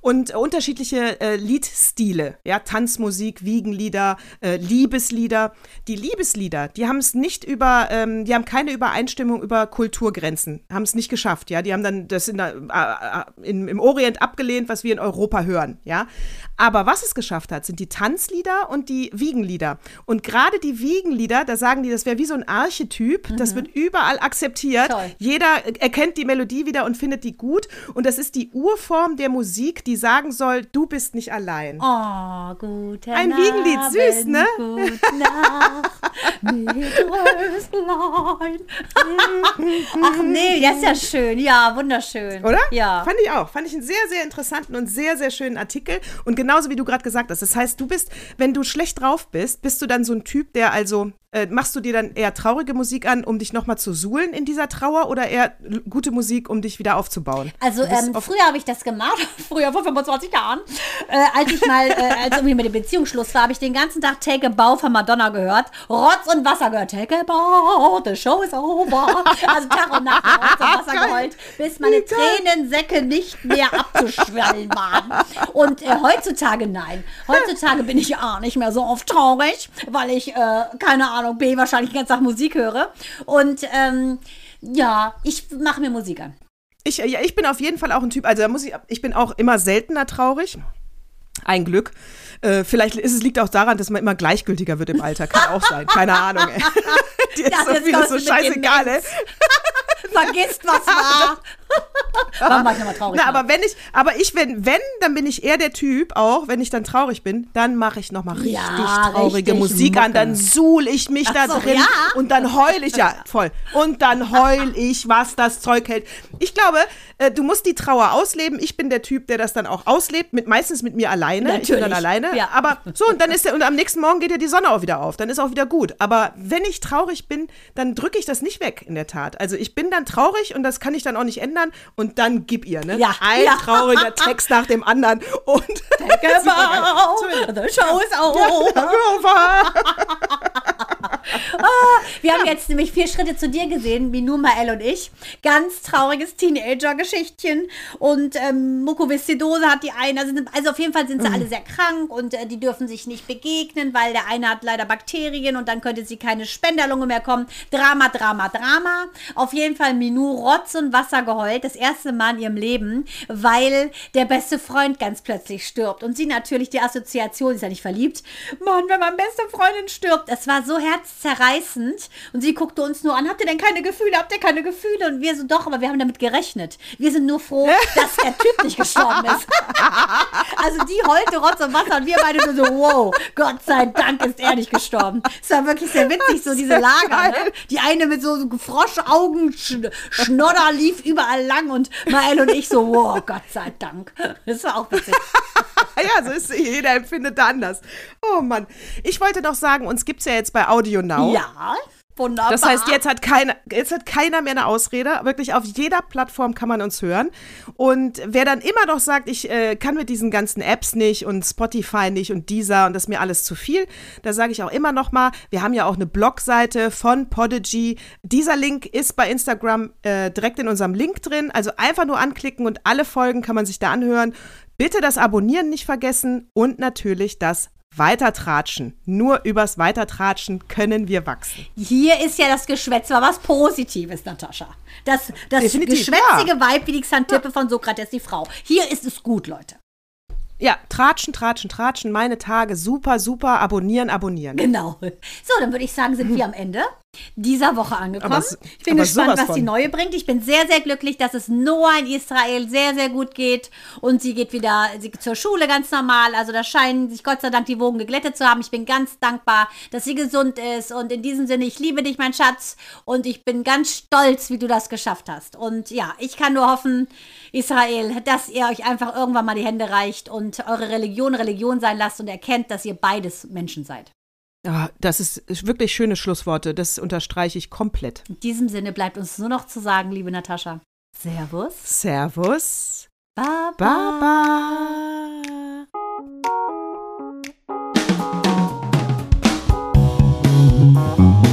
Speaker 3: und äh, unterschiedliche äh, Liedstile, ja, Tanzmusik, Wiegenlieder, äh, Liebeslieder. Die Liebeslieder, die haben es nicht über, ähm, die haben keine Übereinstimmung über Kulturgrenzen, haben es nicht geschafft, ja. Die haben dann das in der, äh, in, im Orient abgelehnt, was wir in Europa hören, ja. Aber was es geschafft hat, sind die Tanzlieder und die Wiegenlieder. Und gerade die Wiegenlieder, da sagen die, das wäre wie so ein Archetyp, das wird überall akzeptiert.
Speaker 1: Toll.
Speaker 3: Jeder erkennt die Melodie wieder und findet die gut. Und das ist die Urform der Musik, die sagen soll, du bist nicht allein.
Speaker 1: Oh, gute
Speaker 3: Ein
Speaker 1: Nacht.
Speaker 3: Wiegenlied, süß, ne?
Speaker 1: Gute Nacht. Ach nee, das ist ja schön. Ja, wunderschön.
Speaker 3: Oder?
Speaker 1: Ja.
Speaker 3: Fand ich auch. Fand ich einen sehr, sehr interessanten und sehr, sehr schönen Artikel. Und genauso wie du gerade gesagt hast. Das heißt, du bist, wenn du schlecht drauf bist, bist du dann so ein Typ, der also, äh, machst du dir dann eher traurige Musik an, um dich nochmal zu suhlen in dieser Trauer oder eher gute Musik, um dich wieder aufzubauen?
Speaker 1: Also ähm, früher habe ich das gemacht, früher vor 25 Jahren, äh, als ich mal, äh, als irgendwie mit dem Beziehungsschluss war, habe ich den ganzen Tag Take a Bow von Madonna gehört, Rotz und Wasser gehört, Take a Bow, the show is over. Also Tag und Nacht Rotz und Wasser
Speaker 3: Geil.
Speaker 1: geheult, bis meine Tränensäcke nicht mehr abzuschwellen waren. Und äh, heutzutage nein. Heutzutage bin ich A, nicht mehr so oft traurig, weil ich, äh, keine Ahnung, B, wahrscheinlich den ganzen Tag Musik höre. Und ähm, ja, ich mache mir Musik an.
Speaker 3: Ich, ja, ich bin auf jeden Fall auch ein Typ, also da muss ich, ich bin auch immer seltener traurig. Ein Glück. Äh, vielleicht ist es liegt auch daran, dass man immer gleichgültiger wird im Alter. Kann auch sein. Keine Ahnung, ey. Dir ist
Speaker 1: Das
Speaker 3: so
Speaker 1: ist
Speaker 3: vieles so scheißegal, ey.
Speaker 1: Vergisst, was war. Warum war ich nochmal traurig?
Speaker 3: Na, aber wenn ich, aber ich, wenn, wenn, dann bin ich eher der Typ, auch wenn ich dann traurig bin, dann mache ich nochmal richtig
Speaker 1: Ja,
Speaker 3: traurige
Speaker 1: richtig
Speaker 3: Musik an,
Speaker 1: Mucke.
Speaker 3: dann suhl ich mich da
Speaker 1: Ach so,
Speaker 3: drin
Speaker 1: ja?
Speaker 3: und dann heul ich, ja, voll. Und dann heul ich, was das Zeug hält. Ich glaube, äh, du musst die Trauer ausleben. Ich bin der Typ, der das dann auch auslebt, mit, meistens mit mir alleine. Ich bin dann
Speaker 1: Natürlich,
Speaker 3: alleine.
Speaker 1: ja.
Speaker 3: Aber so, und dann ist der, und am nächsten Morgen geht ja die Sonne auch wieder auf. Dann ist auch wieder gut. Aber wenn ich traurig bin, dann drücke ich das nicht weg, in der Tat. Also ich bin dann traurig und das kann ich dann auch nicht ändern. Und dann gib ihr, ne?
Speaker 1: Ja,
Speaker 3: Ein
Speaker 1: ja.
Speaker 3: trauriger Text nach dem anderen. Und
Speaker 1: Genau. The show is over. Wir haben jetzt nämlich vier Schritte zu dir gesehen, wie nur Mael und ich. Ganz trauriges Teenager-Geschichtchen. Und ähm, Mukoviszidose hat die eine. Also, also auf jeden Fall sind sie alle sehr krank und äh, die dürfen sich nicht begegnen, weil der eine hat leider Bakterien und dann könnte sie keine Spenderlunge mehr kommen. Drama, Drama, Drama. Auf jeden Fall Minou Rotz und Wasser geheult. Das erste Mal in ihrem Leben, weil der beste Freund ganz plötzlich stirbt. Und sie natürlich die Assoziation, sie ist ja nicht verliebt. Mann, wenn meine beste Freundin stirbt. Es war so herzzerreißend. Und sie guckte uns nur an. Habt ihr denn keine Gefühle? Habt ihr keine Gefühle? Und wir so, doch, aber wir haben damit gerechnet. Wir sind nur froh, dass der Typ nicht gestorben ist. also die heulte Rotz und Wasser und wir beide nur so, wow, Gott sei Dank ist er nicht gestorben. Es war wirklich sehr witzig, so diese Lager. Ne? Die eine mit so, so Froschaugen, Sch Schnodder lief überall lang und Mael und ich so, wow, Gott sei Dank. Das war auch witzig.
Speaker 3: ja, so ist jeder empfindet da anders. Oh Mann. Ich wollte noch sagen, uns gibt es ja jetzt bei Audio Now.
Speaker 1: Ja, wunderbar.
Speaker 3: Das heißt, jetzt hat, keiner, jetzt hat keiner mehr eine Ausrede. Wirklich auf jeder Plattform kann man uns hören. Und wer dann immer noch sagt, ich äh, kann mit diesen ganzen Apps nicht und Spotify nicht und dieser und das ist mir alles zu viel, da sage ich auch immer noch mal, wir haben ja auch eine Blogseite von Podigy. Dieser Link ist bei Instagram äh, direkt in unserem Link drin. Also einfach nur anklicken und alle Folgen kann man sich da anhören. Bitte das Abonnieren nicht vergessen und natürlich das Weitertratschen. Nur übers Weitertratschen können wir wachsen.
Speaker 1: Hier ist ja das Geschwätz war was Positives, Natascha. Das, das
Speaker 3: Definitiv,
Speaker 1: geschwätzige Weib wie die Xantippe von Sokrates, die Frau. Hier ist es gut, Leute.
Speaker 3: Ja, tratschen, tratschen, tratschen, meine Tage, super, super, abonnieren, abonnieren.
Speaker 1: Genau. So, dann würde ich sagen, sind wir am Ende dieser Woche angekommen.
Speaker 3: Aber
Speaker 1: ich bin gespannt, was die
Speaker 3: von.
Speaker 1: neue bringt. Ich bin sehr, sehr glücklich, dass es Noah in Israel sehr, sehr gut geht. Und sie geht wieder sie geht zur Schule ganz normal. Also da scheinen sich Gott sei Dank die Wogen geglättet zu haben. Ich bin ganz dankbar, dass sie gesund ist. Und in diesem Sinne, ich liebe dich, mein Schatz. Und ich bin ganz stolz, wie du das geschafft hast. Und ja, ich kann nur hoffen, Israel, dass ihr euch einfach irgendwann mal die Hände reicht und eure Religion Religion sein lasst und erkennt, dass ihr beides Menschen seid.
Speaker 3: Ah, das ist wirklich schöne Schlussworte. Das unterstreiche ich komplett.
Speaker 1: In diesem Sinne bleibt uns nur noch zu sagen, liebe Natascha. Servus.
Speaker 3: Servus.
Speaker 1: Baba.
Speaker 3: Baba. Ba.